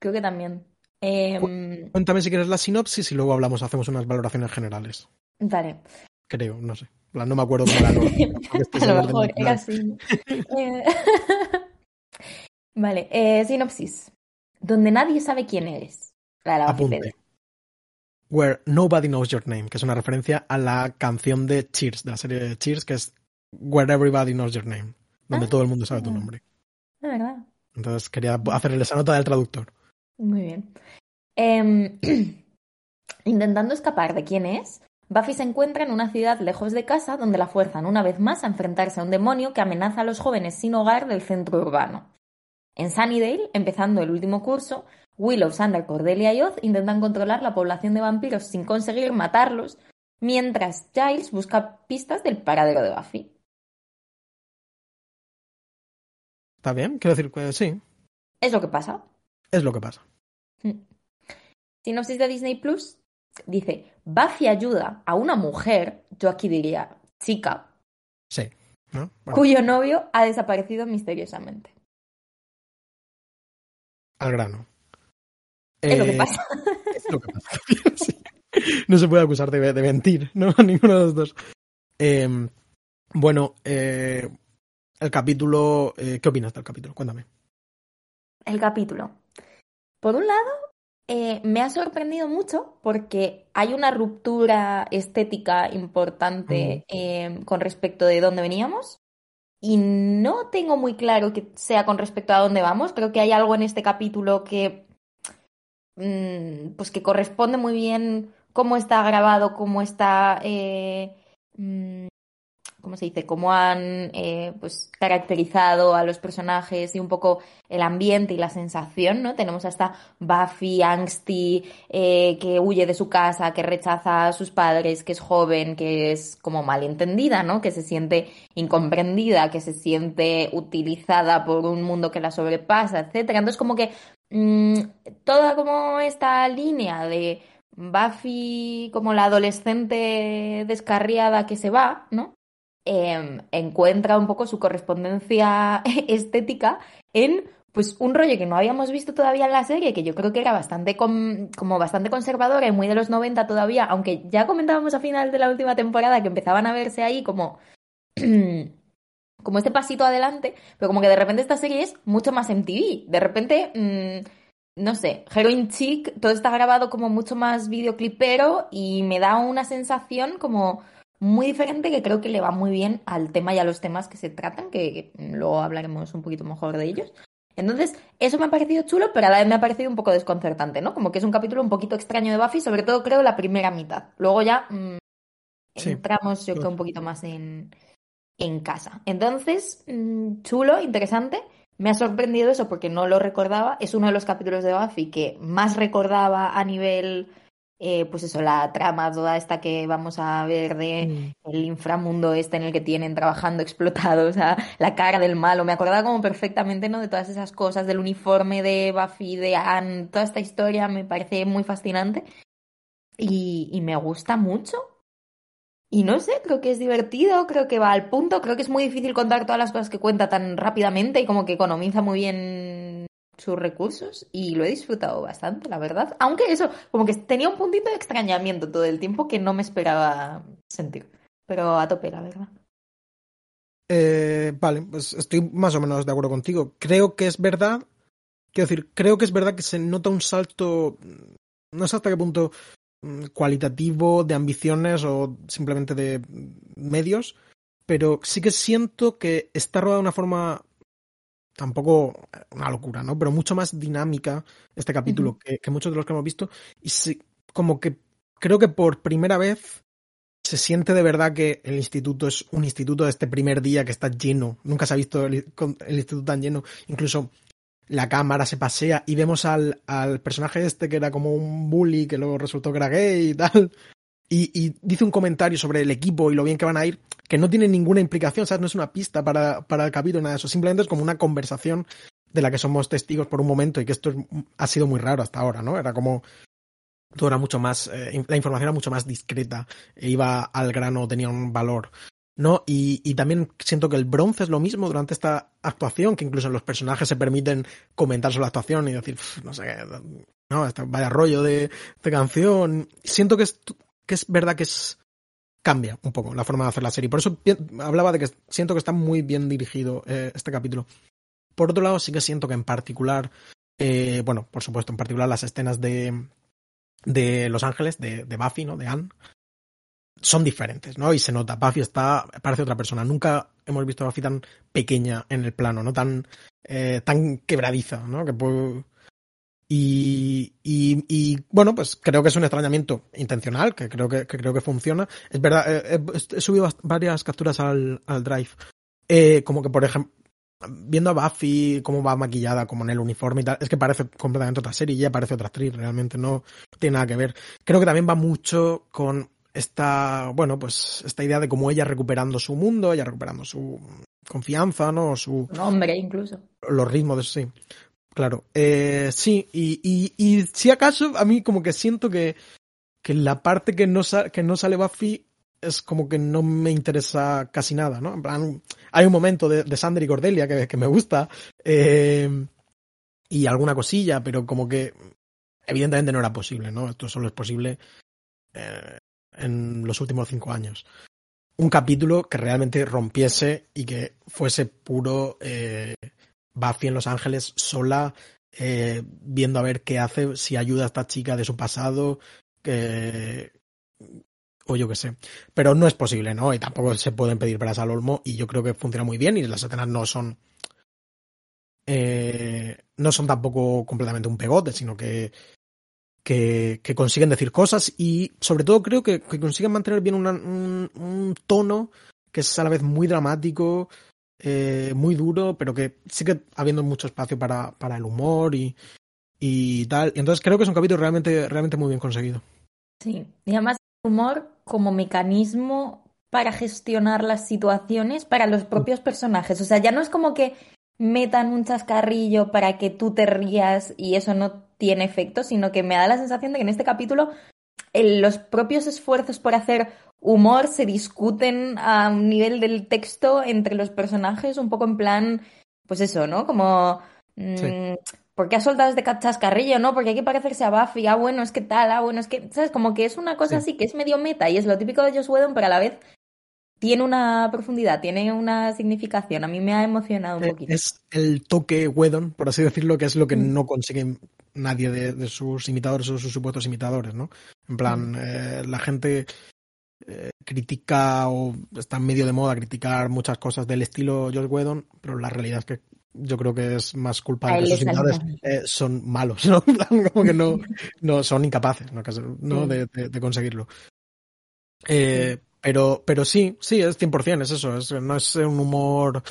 Creo que también. Eh, Cuéntame si quieres la sinopsis y luego hablamos, hacemos unas valoraciones generales. vale. Creo, no sé. No me acuerdo cómo es A lo mejor era así. Eh, vale, eh, sinopsis. Donde nadie sabe quién eres. La Apunte. Where Nobody Knows Your Name, que es una referencia a la canción de Cheers, de la serie de Cheers, que es Where Everybody Knows Your Name, donde Ah. todo el mundo sabe tu nombre. De verdad. Entonces quería hacerle esa nota del traductor. Muy bien. Em, intentando escapar de quién es, Buffy se encuentra en una ciudad lejos de casa donde la fuerzan una vez más a enfrentarse a un demonio que amenaza a los jóvenes sin hogar del centro urbano. En Sunnydale, empezando el último curso, Willow, Xander, Cordelia y Oz intentan controlar la población de vampiros sin conseguir matarlos, mientras Giles busca pistas del paradero de Buffy. ¿Está bien? Quiero decir que sí, Es lo que pasa. es lo que pasa. Sinopsis de Disney Plus dice: Buffy ayuda a una mujer, yo aquí diría chica, Sí. ¿no? Bueno, cuyo novio ha desaparecido misteriosamente. al grano. Es lo que Eh, pasa. Es lo que pasa. Sí. No se puede acusar de, de mentir, ¿no? A ninguno de los dos. Eh, bueno, eh, el capítulo. eh, ¿Qué opinas del capítulo? Cuéntame. El capítulo. Por un lado, eh, me ha sorprendido mucho porque hay una ruptura estética importante eh, con respecto de dónde veníamos. Y no tengo muy claro que sea con respecto a dónde vamos. Creo que hay algo en este capítulo que. mm, pues que corresponde muy bien cómo está grabado, cómo está. eh, mm, ¿Cómo se dice? Cómo han eh, pues caracterizado a los personajes y un poco el ambiente y la sensación, ¿no? Tenemos hasta Buffy, angsty, eh, que huye de su casa, que rechaza a sus padres, que es joven, que es como malentendida, ¿no? Que se siente incomprendida, que se siente utilizada por un mundo que la sobrepasa, etcétera. Entonces, como que mm, toda como esta línea de Buffy como la adolescente descarriada que se va, ¿no? Em, encuentra un poco su correspondencia estética en pues un rollo que no habíamos visto todavía en la serie, que yo creo que era bastante como bastante conservadora y muy de los 90 todavía, aunque ya comentábamos a final de la última temporada que empezaban a verse ahí como como este pasito adelante, pero como que de repente esta serie es mucho más MTV. De repente, mm, no sé, Heroin Chic, todo está grabado como mucho más videoclipero y me da una sensación como muy diferente que creo que le va muy bien al tema y a los temas que se tratan, que, luego hablaremos un poquito mejor de ellos. Entonces, eso me ha parecido chulo, pero a la vez me ha parecido un poco desconcertante, ¿no? Como que es un capítulo un poquito extraño de Buffy, sobre todo creo la primera mitad. Luego ya mm, entramos, yo creo, un poquito más en, en casa. Entonces, mm, chulo, interesante. Me ha sorprendido eso porque no lo recordaba. Es uno de los capítulos de Buffy que más recordaba a nivel, eh, pues eso, la trama toda esta que vamos a ver de mm. el inframundo este en el que tienen trabajando explotados, o sea, la cara del malo. Me acordaba como perfectamente, ¿no? De todas esas cosas, del uniforme de Buffy, de Anne, toda esta historia me parece muy fascinante y, y me gusta mucho. Y no sé, creo que es divertido, creo que va al punto, creo que es muy difícil contar todas las cosas que cuenta tan rápidamente y como que economiza muy bien sus recursos y lo he disfrutado bastante, la verdad. Aunque eso, como que tenía un puntito de extrañamiento todo el tiempo que no me esperaba sentir. Pero a tope, la verdad. Eh, vale, pues estoy más o menos de acuerdo contigo. Creo que es verdad, quiero decir, creo que es verdad que se nota un salto, no sé hasta qué punto Mm, cualitativo, de ambiciones o simplemente de medios, pero sí que siento que está rodada de una forma tampoco una locura, ¿no? Pero mucho más dinámica este capítulo que, muchos de los que hemos visto. Y sí, como que creo que por primera vez se siente de verdad que el instituto es un instituto de este primer día que está lleno. Nunca se ha visto el instituto tan lleno. Incluso la cámara se pasea y vemos al, al, personaje este que era como un bully que luego resultó que era gay y tal. Y, y, dice un comentario sobre el equipo y lo bien que van a ir, que no tiene ninguna implicación, ¿sabes? No es una pista para, para el capítulo, nada de eso. Simplemente es como una conversación de la que somos testigos por un momento y que esto ha sido muy raro hasta ahora, ¿no? Era como todo era mucho más, eh, la información era mucho más discreta, e iba al grano, tenía un valor. ¿no? Y, y, también siento que el bronce es lo mismo durante esta actuación, que incluso los personajes se permiten comentar sobre la actuación y decir, no sé no, este vaya rollo de, de, canción. Siento que es, que es verdad que es cambia un poco la forma de hacer la serie. Por eso hablaba de que siento que está muy bien dirigido eh, este capítulo. Por otro lado, sí que siento que en particular, eh, bueno, por supuesto, en particular las escenas de, de Los Ángeles, de, Buffy, ¿no? De Anne, son diferentes, ¿no? Y se nota, Buffy está, parece otra persona. Nunca hemos visto a Buffy tan pequeña en el plano, ¿no? Tan, eh, tan quebradiza, ¿no? Que y, y, y, bueno, pues creo que es un extrañamiento intencional, que creo que, que creo que funciona. Es verdad, eh, he, subido varias capturas al, al Drive. Eh, como que, por ejemplo, viendo a Buffy, cómo va maquillada, como en el uniforme y tal, es que parece completamente otra serie y ya parece otra actriz, realmente no tiene nada que ver. Creo que también va mucho con esta, bueno, pues esta idea de cómo ella recuperando su mundo, ella recuperando su confianza, ¿no? Su nombre incluso. Los ritmos de sí. Claro. Eh, sí, y, si acaso a mí como que siento que, que la parte que no, que no sale Buffy es como que no me interesa casi nada, ¿no? En plan, hay un momento de, de Sander y Cordelia que, que me gusta eh, y alguna cosilla, pero como que evidentemente no era posible, ¿no? Esto solo es posible eh, en los últimos cinco años. Un capítulo que realmente rompiese y que fuese puro eh, Buffy en Los Ángeles sola, eh, viendo a ver qué hace, si ayuda a esta chica de su pasado, que o yo qué sé. Pero no es posible, ¿no? Y tampoco se pueden pedir para al Olmo y yo creo que funciona muy bien y las escenas no son... Eh, no son tampoco completamente un pegote, sino que que, consiguen decir cosas y sobre todo creo que, consiguen mantener bien un, tono que es a la vez muy dramático, eh, muy duro, pero que sigue habiendo mucho espacio para, para el humor y, y tal. Y entonces creo que es un capítulo realmente, realmente muy bien conseguido. Sí, y además el humor como mecanismo para gestionar las situaciones para los propios personajes. O sea, ya no es como que metan un chascarrillo para que tú te rías y eso no tiene efecto, sino que me da la sensación de que en este capítulo los propios esfuerzos por hacer humor se discuten a un nivel del texto entre los personajes, un poco en plan, pues eso, ¿no? Como... Mm, ¿Por qué has soltado este chascarrillo? No, porque hay que parecerse a Buffy. Ah, bueno, es que tal, ah, bueno, es que, ¿sabes? Como que es una cosa así que es medio meta y es lo típico de Joss Whedon, pero a la vez tiene una profundidad, tiene una significación. A mí me ha emocionado un eh, poquito. Es el toque Whedon, por así decirlo, que es lo que mm. no consigue nadie de, sus imitadores o sus supuestos imitadores, ¿no? En plan, mm. eh, la gente eh, critica o está medio de moda criticar muchas cosas del estilo Joss Whedon, pero la realidad es que yo creo que es más culpa de que sus imitadores son malos, ¿no? Como que no, no son incapaces ¿no? De, de, conseguirlo. Eh, pero, pero sí, sí, es 100%, es eso. Es, no es un humor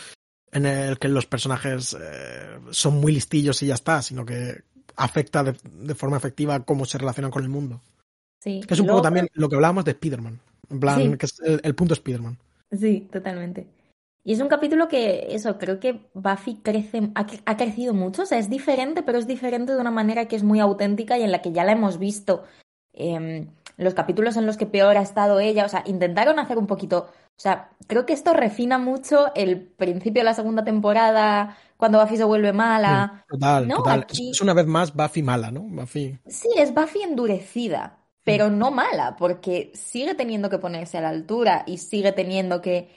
en el que los personajes eh, son muy listillos y ya está, sino que afecta de, forma efectiva cómo se relacionan con el mundo. Sí. Que es un poco también lo que hablábamos de Spider-Man. En plan, que es el, punto Spider-Man. Sí, totalmente. Y es un capítulo que, eso, creo que Buffy crece, ha, ha, crecido mucho. O sea, es diferente, pero es diferente de una manera que es muy auténtica y en la que ya la hemos visto. Eh, los capítulos en los que peor ha estado ella, o sea, intentaron hacer un poquito, o sea, creo que esto refina mucho el principio de la segunda temporada, cuando Buffy se vuelve mala. total, total. Es una vez más Buffy mala, ¿no? Buffy. Sí, es Buffy endurecida, pero no mala, porque sigue teniendo que ponerse a la altura y sigue teniendo que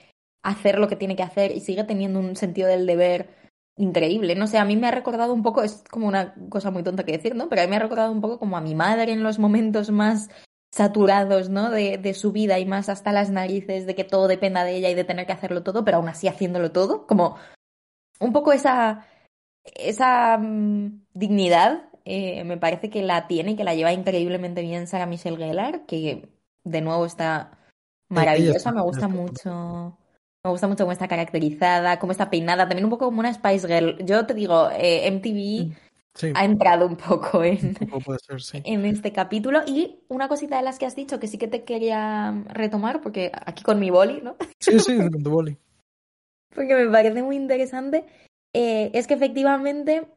hacer lo que tiene que hacer y sigue teniendo un sentido del deber increíble. No sé, a mí me ha recordado un poco, es como una cosa muy tonta que decir, ¿no? Pero a mí me ha recordado un poco como a mi madre en los momentos más saturados, ¿no? De, de, su vida y más hasta las narices de que todo dependa de ella y de tener que hacerlo todo, pero aún así haciéndolo todo, como un poco esa, esa mm, dignidad eh, me parece que la tiene y que la lleva increíblemente bien Sarah Michelle Gellar, que de nuevo está maravillosa, me gusta mucho. Me gusta mucho cómo está caracterizada, cómo está peinada, también un poco como una Spice Girl. Yo te digo, eh, MTV mm ha entrado un poco en, en este capítulo. Y una cosita de las que has dicho que sí que te quería retomar, porque aquí con mi boli, ¿no? Sí, sí, con tu boli. porque me parece muy interesante, eh, es que efectivamente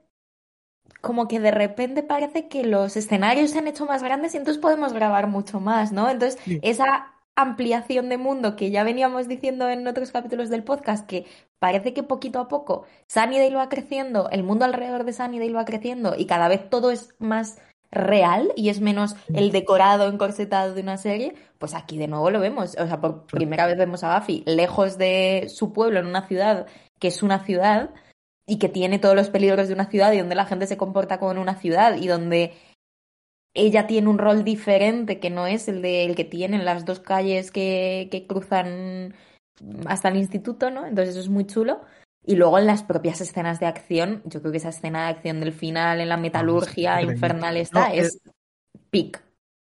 como que de repente parece que los escenarios se han hecho más grandes y entonces podemos grabar mucho más, ¿no? Entonces, esa ampliación de mundo que ya veníamos diciendo en otros capítulos del podcast, que parece que poquito a poco Sunnydale va creciendo, el mundo alrededor de Sunnydale va creciendo y cada vez todo es más real y es menos el decorado encorsetado de una serie, pues aquí de nuevo lo vemos. O sea, por primera vez vemos a Buffy lejos de su pueblo, en una ciudad que es una ciudad y que tiene todos los peligros de una ciudad y donde la gente se comporta como en una ciudad y donde ella tiene un rol diferente que no es el de el que tienen las dos calles que, que cruzan hasta el instituto, ¿no? Entonces eso es muy chulo. Y luego en las propias escenas de acción, yo creo que esa escena de acción del final en la metalurgia infernal está, es, pic.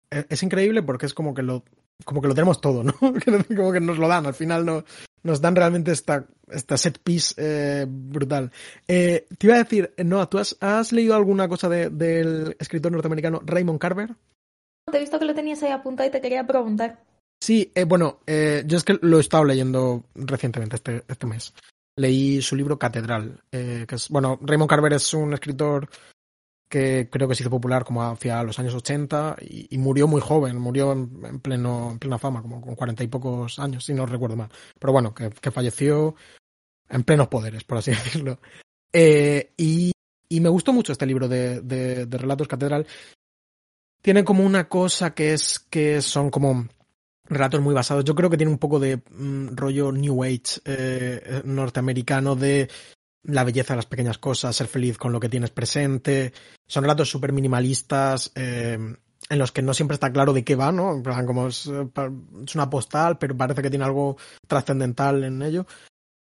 Es increíble porque es como que lo, como que lo tenemos todo, ¿no? como que nos lo dan, al final no, nos dan realmente esta, esta set piece eh, brutal. Eh, te iba a decir, Noah, ¿tú has, leído alguna cosa del escritor norteamericano Raymond Carver? Te he visto que lo tenías ahí apuntado y te quería preguntar. Sí, eh, bueno, yo es que lo he estado leyendo recientemente, este, este mes. Leí su libro Catedral, que es, bueno, Raymond Carver es un escritor que creo que se hizo popular como hacia los años 80 y, murió muy joven, murió en, pleno, en plena fama, como con cuarenta y pocos años, si no recuerdo mal. Pero bueno, que, falleció en plenos poderes, por así decirlo. Eh, y, y, me gustó mucho este libro de, de, Relatos Catedral. Tiene como una cosa que es que son como relatos muy basados. Yo creo que tiene un poco de mm, rollo New Age eh, norteamericano de la belleza de las pequeñas cosas, ser feliz con lo que tienes presente. Son relatos súper minimalistas, eh, en los que no siempre está claro de qué va, ¿no? Como es, eh, es una postal, pero parece que tiene algo trascendental en ello.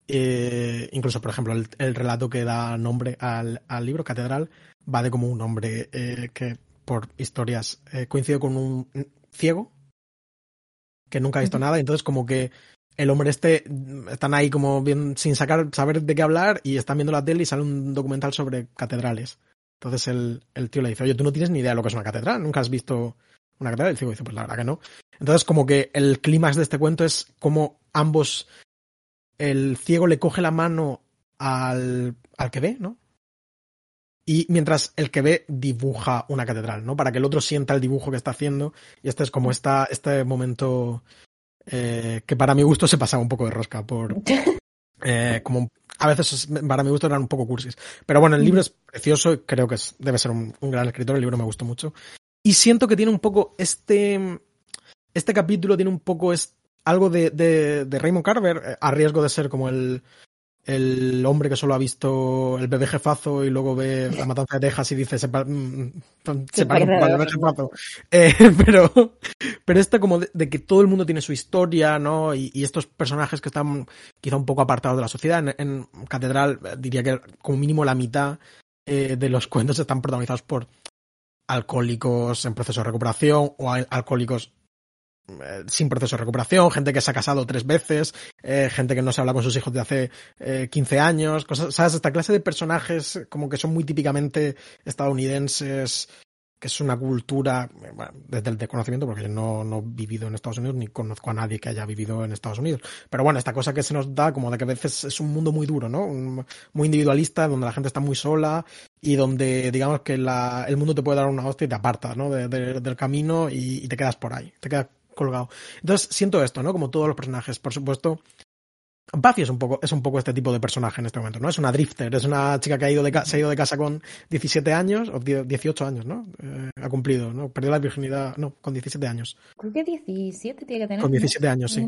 Eh, incluso, por ejemplo, el, relato que da nombre al, al, libro, Catedral, va de como un hombre que, por historias, coincide con un ciego que nunca ha visto nada, entonces como que el hombre este están ahí como bien sin sacar saber de qué hablar y están viendo la tele y sale un documental sobre catedrales. Entonces el, el tío le dice, oye, tú no tienes ni idea de lo que es una catedral, nunca has visto una catedral. El tío dice, pues la verdad que no. Entonces como que el clímax de este cuento es como ambos, el ciego le coge la mano al, al que ve, ¿no? Y mientras el que ve dibuja una catedral, ¿no? Para que el otro sienta el dibujo que está haciendo. Y este es como esta, este momento eh, que para mi gusto se pasaba un poco de rosca por... Eh, como a veces para mi gusto eran un poco cursis. Pero bueno, el libro es precioso y creo que es, debe ser un, un, gran escritor, el libro me gustó mucho. Y siento que tiene un poco este... Este capítulo tiene un poco es, algo de, de, de Raymond Carver, eh, a riesgo de ser como el, el hombre que solo ha visto el bebé jefazo y luego ve la matanza de Texas y dice se, mm, se, para un bebé jefazo. Eh, pero, pero esta como de, de, que todo el mundo tiene su historia, ¿no? Y, y, estos personajes que están quizá un poco apartados de la sociedad. En, en Catedral diría que como mínimo la mitad eh, de los cuentos están protagonizados por alcohólicos en proceso de recuperación o alcohólicos eh, sin proceso de recuperación, gente que se ha casado tres veces, eh, gente que no se habla con sus hijos de hace eh, 15 años, cosas, ¿sabes? Esta clase de personajes como que son muy típicamente estadounidenses, que es una cultura, bueno, desde el desconocimiento, porque yo no, no he vivido en Estados Unidos ni conozco a nadie que haya vivido en Estados Unidos. Pero bueno, esta cosa que se nos da como de que a veces es un mundo muy duro, ¿no? Un, muy individualista, donde la gente está muy sola y donde digamos que la, el mundo te puede dar una hostia y te aparta, ¿no? De, de, del camino y, y, te quedas por ahí. Te quedas colgado. Entonces siento esto, ¿no? Como todos los personajes. Por supuesto, Buffy es un poco, es un poco este tipo de personaje en este momento, ¿no? Es una drifter, es una chica que ha ido de, se ha ido de casa con 17 años, o 18 años, ¿no? Eh, ha cumplido, ¿no? Perdió la virginidad, no, con 17 años. Creo que 17 tiene que tener. Con 17 ¿no? años, sí.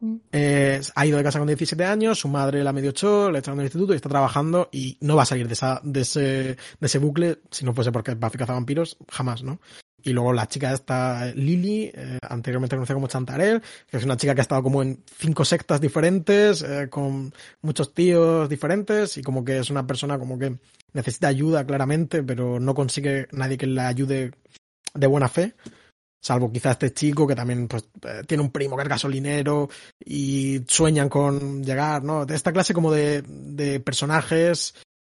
Mm. Eh, ha ido de casa con 17 años, su madre la medio echó, le echaron del instituto y está trabajando y no va a salir de, esa, de, ese, de ese bucle si no fuese porque Buffy caza vampiros, jamás, ¿no? Y luego la chica esta, Lily, eh, anteriormente conocida como Chantarel, que es una chica que ha estado como en cinco sectas diferentes, eh, con muchos tíos diferentes, y como que es una persona como que necesita ayuda claramente, pero no consigue nadie que la ayude de buena fe. Salvo quizá este chico que también pues, eh, tiene un primo que es gasolinero y sueñan con llegar, ¿no? De esta clase como de, de personajes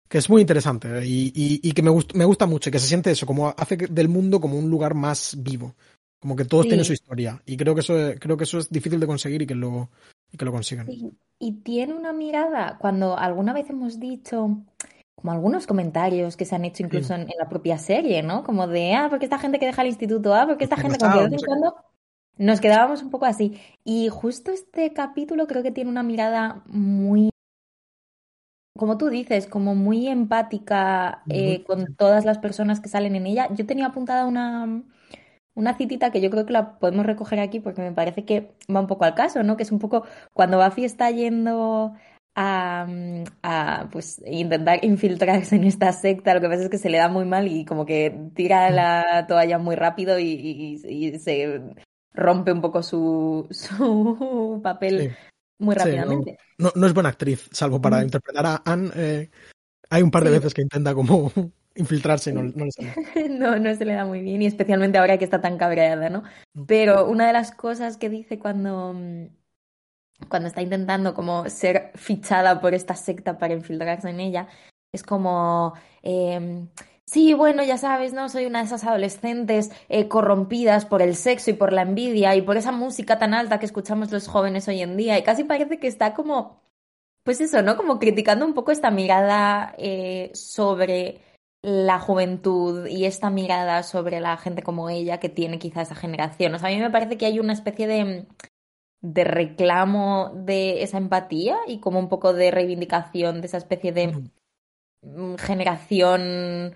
que es muy interesante y, y, y que me, gust, me gusta mucho y que se siente eso, como hace del mundo como un lugar más vivo, como que todos sí. tienen su historia y creo que eso creo que eso es difícil de conseguir y que lo y que lo consigan. Sí. Y tiene una mirada cuando alguna vez hemos dicho como algunos comentarios que se han hecho incluso sí. en, en, la propia serie, ¿no? Como de, ah, porque esta gente que deja el instituto, ah, porque esta gente que de vez en cuando nos quedábamos un poco así. Y justo este capítulo creo que tiene una mirada muy como tú dices, como muy empática eh, con todas las personas que salen en ella. Yo tenía apuntada una, una citita que yo creo que la podemos recoger aquí porque me parece que va un poco al caso, ¿no? Que es un poco cuando Buffy está yendo a, a pues intentar infiltrarse en esta secta, lo que pasa es que se le da muy mal y como que tira la toalla muy rápido y, y, y se rompe un poco su, su papel. Sí muy rápidamente. Sí, no, no, no, es buena actriz, salvo para mm. interpretar a Anne. Eh, hay un par de sí. veces que intenta como infiltrarse y no, no le sale. no, no se le da muy bien, y especialmente ahora que está tan cabreada, ¿no? Mm. Pero una de las cosas que dice cuando, cuando está intentando como ser fichada por esta secta para infiltrarse en ella, es como... Eh, sí, bueno, ya sabes, ¿no? Soy una de esas adolescentes eh, corrompidas por el sexo y por la envidia y por esa música tan alta que escuchamos los jóvenes hoy en día. Y casi parece que está como, pues eso, ¿no? Como criticando un poco esta mirada eh, sobre la juventud y esta mirada sobre la gente como ella que tiene quizá esa generación. O sea, a mí me parece que hay una especie de de reclamo de esa empatía y como un poco de reivindicación de esa especie de generación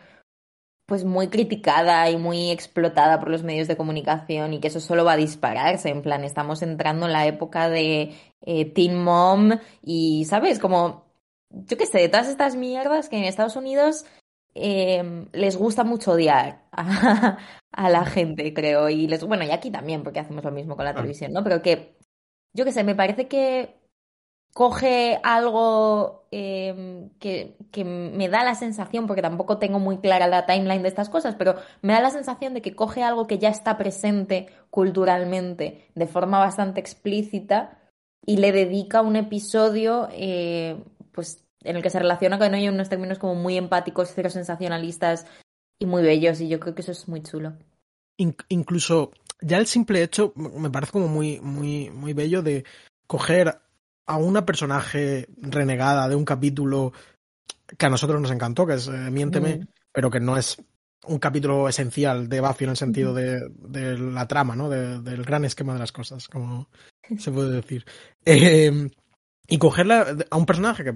pues muy criticada y muy explotada por los medios de comunicación y que eso solo va a dispararse, en plan, estamos entrando en la época de eh, Teen Mom y, ¿sabes? Como, yo qué sé, de todas estas mierdas que en Estados Unidos eh, les gusta mucho odiar a, a, la gente, creo, y les, bueno, y aquí también, porque hacemos lo mismo con la televisión, ¿no? Pero que, yo qué sé, me parece que coge algo eh, que, que, me da la sensación, porque tampoco tengo muy clara la timeline de estas cosas, pero me da la sensación de que coge algo que ya está presente culturalmente de forma bastante explícita y le dedica un episodio eh, pues en el que se relaciona con ello en unos términos como muy empáticos, cero sensacionalistas y muy bellos, y yo creo que eso es muy chulo. In incluso ya el simple hecho me parece como muy, muy, muy bello de coger a una personaje renegada de un capítulo que a nosotros nos encantó, que es eh, Miénteme, mm. pero que no es un capítulo esencial de Buffy en el sentido de, de la trama, ¿no? De, del gran esquema de las cosas, como se puede decir. Eh, y cogerla a un personaje que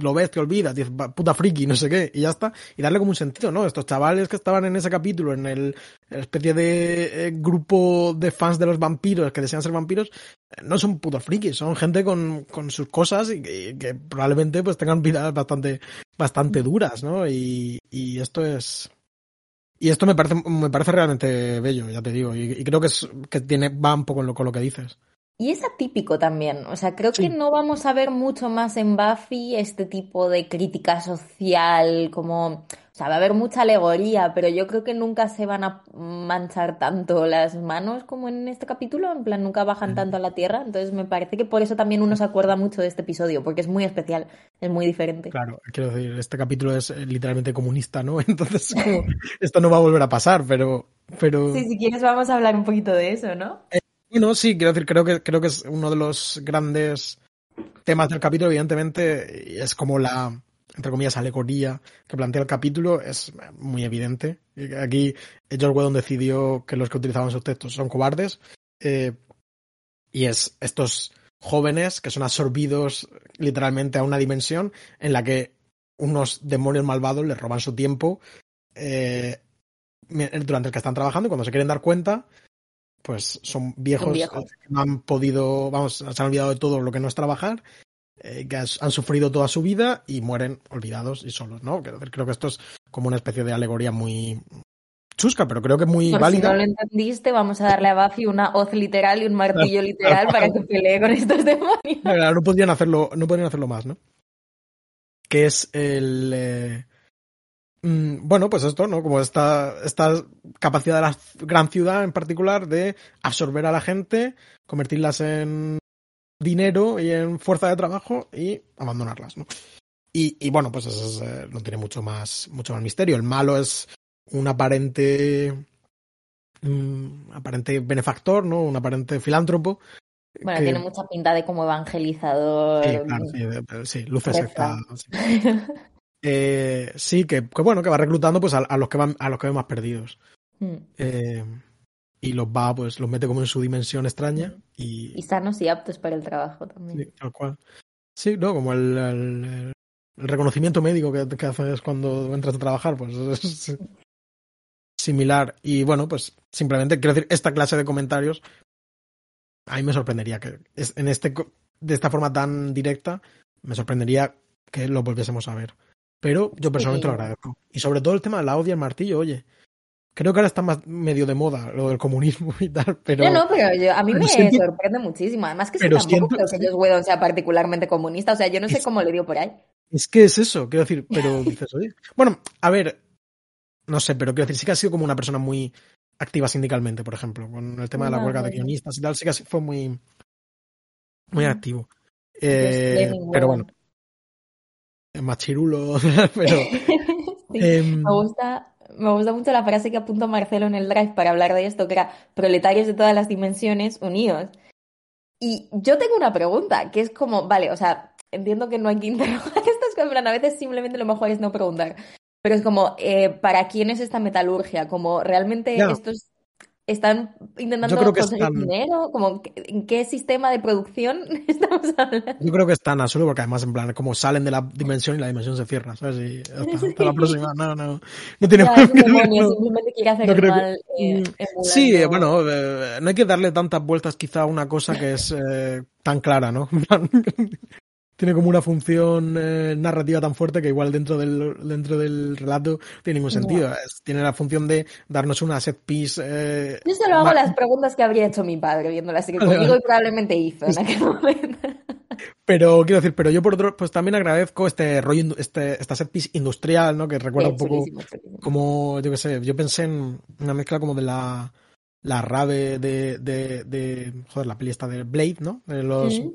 lo ves, te olvidas, dices, puta friki, no sé qué, y ya está, y darle como un sentido, ¿no? Estos chavales que estaban en ese capítulo, en el especie de eh, grupo de fans de los vampiros que desean ser vampiros, eh, no son putos frikis, son gente con, con sus cosas y que, que, probablemente pues tengan vidas bastante, bastante duras, ¿no? Y, y esto es, y esto me parece, me parece realmente bello, ya te digo, y, y creo que es, que tiene, va un poco con lo que dices. Y es atípico también, o sea, creo sí. que no vamos a ver mucho más en Buffy este tipo de crítica social, como, o sea, va a haber mucha alegoría, pero yo creo que nunca se van a manchar tanto las manos como en este capítulo, en plan, nunca bajan tanto a la tierra, entonces me parece que por eso también uno se acuerda mucho de este episodio, porque es muy especial, es muy diferente. Claro, quiero decir, este capítulo es literalmente comunista, ¿no? Entonces, como, esto no va a volver a pasar, pero... pero... Sí, si quieres vamos a hablar un poquito de eso, ¿no? Eh, bueno, sí, quiero decir, creo que, creo que es uno de los grandes temas del capítulo, evidentemente, y es como la, entre comillas, alegoría que plantea el capítulo, es muy evidente. Aquí George Whedon decidió que los que utilizaban sus textos son cobardes, eh, y es estos jóvenes que son absorbidos literalmente a una dimensión en la que unos demonios malvados les roban su tiempo eh, durante el que están trabajando y cuando se quieren dar cuenta pues son viejos, viejos, que no han podido, vamos, se han olvidado de todo lo que no es trabajar, eh, que han sufrido toda su vida y mueren olvidados y solos, ¿no? Creo, creo, que esto es como una especie de alegoría muy chusca, pero creo que muy Por válida. Si no lo entendiste, vamos a darle a Buffy una hoz literal y un martillo literal para que pelee con estos demonios. Claro, no podrían hacerlo, no podrían hacerlo más, ¿no? Que es el eh, bueno, pues esto, ¿no? Como esta, esta capacidad de la gran ciudad en particular de absorber a la gente, convertirlas en dinero y en fuerza de trabajo y abandonarlas, ¿no? Y, y bueno, pues eso es, eh, no tiene mucho más, mucho más misterio. El malo es un aparente, um, aparente benefactor, ¿no? Un aparente filántropo. Bueno, que... tiene mucha pinta de como evangelizador. Sí, claro, sí, sí luces secta. Sí. Eh, sí, que, que, bueno, que va reclutando pues a, a, los que van, a los que ven más perdidos. Mm. Eh, y los va, pues, los mete como en su dimensión extraña y. Y sanos y aptos para el trabajo también. Sí, tal cual. Sí, ¿no? Como el, el, el reconocimiento médico que, que, haces cuando entras a trabajar, pues es similar. Y bueno, pues simplemente quiero decir, esta clase de comentarios a mí me sorprendería que es, en este de esta forma tan directa me sorprendería que lo volviésemos a ver. Pero yo personalmente sí. lo agradezco. Y sobre todo el tema de la odia al martillo, oye. Creo que ahora está más medio de moda lo del comunismo y tal, pero... No, no, pero yo, a mí pero me siento... sorprende muchísimo. Además que pero tampoco siento... creo que sea particularmente comunista. O sea, yo no sé es... cómo le dio por ahí. Es que es eso, quiero decir, pero dices, oye... Bueno, a ver, no sé, pero quiero decir, sí que ha sido como una persona muy activa sindicalmente, por ejemplo, con el tema de la huelga de guionistas y tal, sí que fue muy, muy activo. Eh, pero bueno, machirulo, pero... sí, eh, me gusta... Me gusta mucho la frase que apuntó Marcelo en el drive para hablar de esto, que era proletarios de todas las dimensiones unidos. Y yo tengo una pregunta, que es como, vale, o sea, entiendo que no hay que interrogar estas cosas, pero a veces simplemente lo mejor es no preguntar. Pero es como, eh, ¿para quién es esta metalurgia? Como, ¿realmente yeah. estos están intentando Yo creo que conseguir están... dinero? Como, ¿En qué sistema de producción estamos hablando? Yo creo que están a solo porque además, en plan, como salen de la dimensión y la dimensión se cierra, ¿sabes? Y hasta, hasta la próxima, no, no, no tiene claro, demonio, no, simplemente quiere hacer no el mal. Que... Eh, sí, bueno, eh, no hay que darle tantas vueltas quizá a una cosa que es eh, tan clara, ¿no? tiene como una función eh, narrativa tan fuerte que igual dentro del, dentro del relato tiene ningún sentido. No. Es, tiene la función de darnos una set piece. Eh, Yo solo hago las preguntas que habría hecho mi padre viendo la serie conmigo y probablemente hizo en aquel momento. Pero quiero decir, pero yo por otro, pues también agradezco este rollo, este, esta set piece industrial, ¿no? Que recuerda sí, un poco chulísimo, chulísimo. como, yo qué sé, yo pensé en una mezcla como de la, la rave de, de, de, joder, la peli esta de Blade, ¿no? De los, ¿Mm?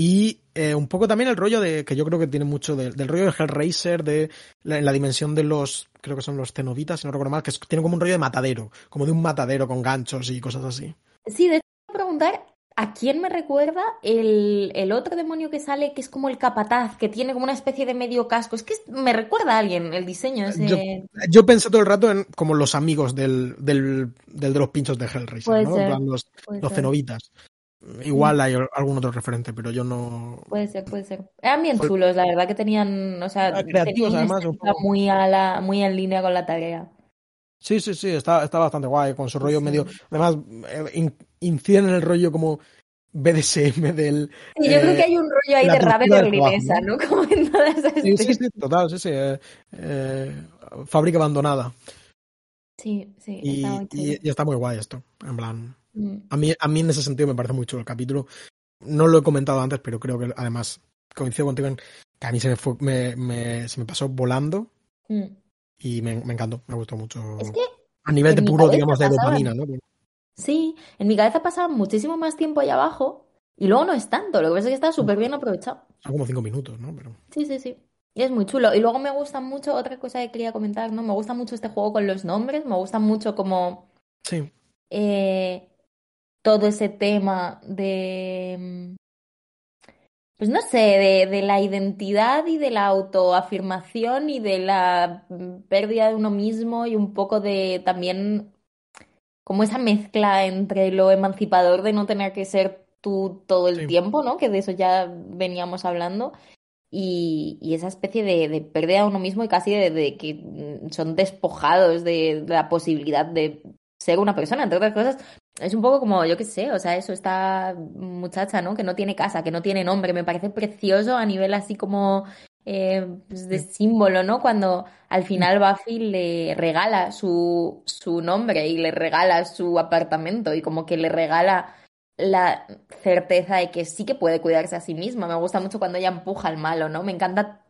Y eh, un poco también el rollo de, que yo creo que tiene mucho de, del rollo de Hellraiser, de la, la, dimensión de los, creo que son los cenobitas, si no recuerdo mal, que es, tiene como un rollo de matadero, como de un matadero con ganchos y cosas así. Sí, de hecho, preguntar ¿A quién me recuerda el, el, otro demonio que sale, que es como el capataz, que tiene como una especie de medio casco? Es que me recuerda a alguien el diseño. Ese... Yo, yo, pensé todo el rato en como los amigos del, del, del de los pinchos de Hellraiser, ¿no? ser, los, los cenobitas. Igual hay algún otro referente, pero yo no. Puede ser, puede ser. Eran bien chulos, la verdad que tenían, o sea, creativos, además, muy a la, muy en línea con la tarea. Sí, sí, sí, está, está bastante guay con su rollo Sí. medio. Además, eh, in- inciden en el rollo como BDSM del. Sí, yo creo eh, que hay un rollo ahí de del berlinesa, ¿no? Como en todas esas Sí, sí, sí, total, sí, sí. eh, eh, fábrica abandonada. Sí, sí, está y está muy guay esto. En plan. Mm. A mí, a mí en ese sentido me parece muy chulo el capítulo. No lo he comentado antes, pero creo que además coincido contigo en que a mí se me, fue, me, me- se me pasó volando Mm. y me, me encantó, me gustó mucho. Es que a nivel de puro, digamos, de dopamina, ¿no? sí, en mi cabeza pasaban muchísimo más tiempo ahí abajo y luego no es tanto, lo que pasa es que está súper bien aprovechado. Son como cinco minutos, ¿no? Pero Sí, sí, sí. Y es muy chulo. Y luego me gusta mucho, otra cosa que quería comentar, ¿no? Me gusta mucho este juego con los nombres, me gusta mucho como sí, eh, todo ese tema de, mm, pues no sé, de, de la identidad y de la autoafirmación y de la mm, pérdida de uno mismo y un poco de también como esa mezcla entre lo emancipador de no tener que ser tú todo el Sí. tiempo, ¿no? Que de eso ya veníamos hablando. Y, y esa especie de, de pérdida de uno mismo y casi de, de que mm, son despojados de, de la posibilidad de ser una persona, entre otras cosas. Es un poco como, yo qué sé, o sea, eso, esta muchacha, ¿no? Que no tiene casa, que no tiene nombre, me parece precioso a nivel así como eh, pues de símbolo, ¿no? Cuando al final Buffy le regala su, su nombre y le regala su apartamento y como que le regala la certeza de que sí que puede cuidarse a sí misma. Me gusta mucho cuando ella empuja al malo, ¿no? Me encanta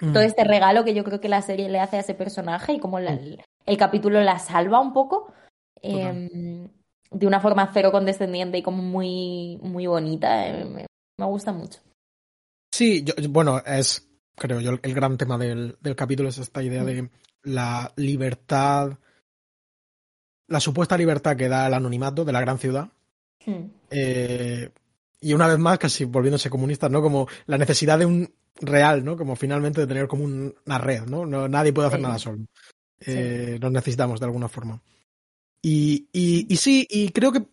Mm. todo este regalo que yo creo que la serie le hace a ese personaje y como la- el, el capítulo la salva un poco. Eh, de una forma cero condescendiente y como muy, muy bonita. eh, me, me gusta mucho. Sí, yo, bueno, es, creo yo, el gran tema del, del capítulo es esta idea de la libertad, la supuesta libertad que da el anonimato de la gran ciudad. Hmm. eh, y una vez más, casi volviéndose comunistas, ¿no? Como la necesidad de un real, ¿no? Como finalmente de tener como un- una red, ¿no? no nadie puede hacer Sí. nada solo. Eh, Nos necesitamos de alguna forma. Y, y, y sí, y creo que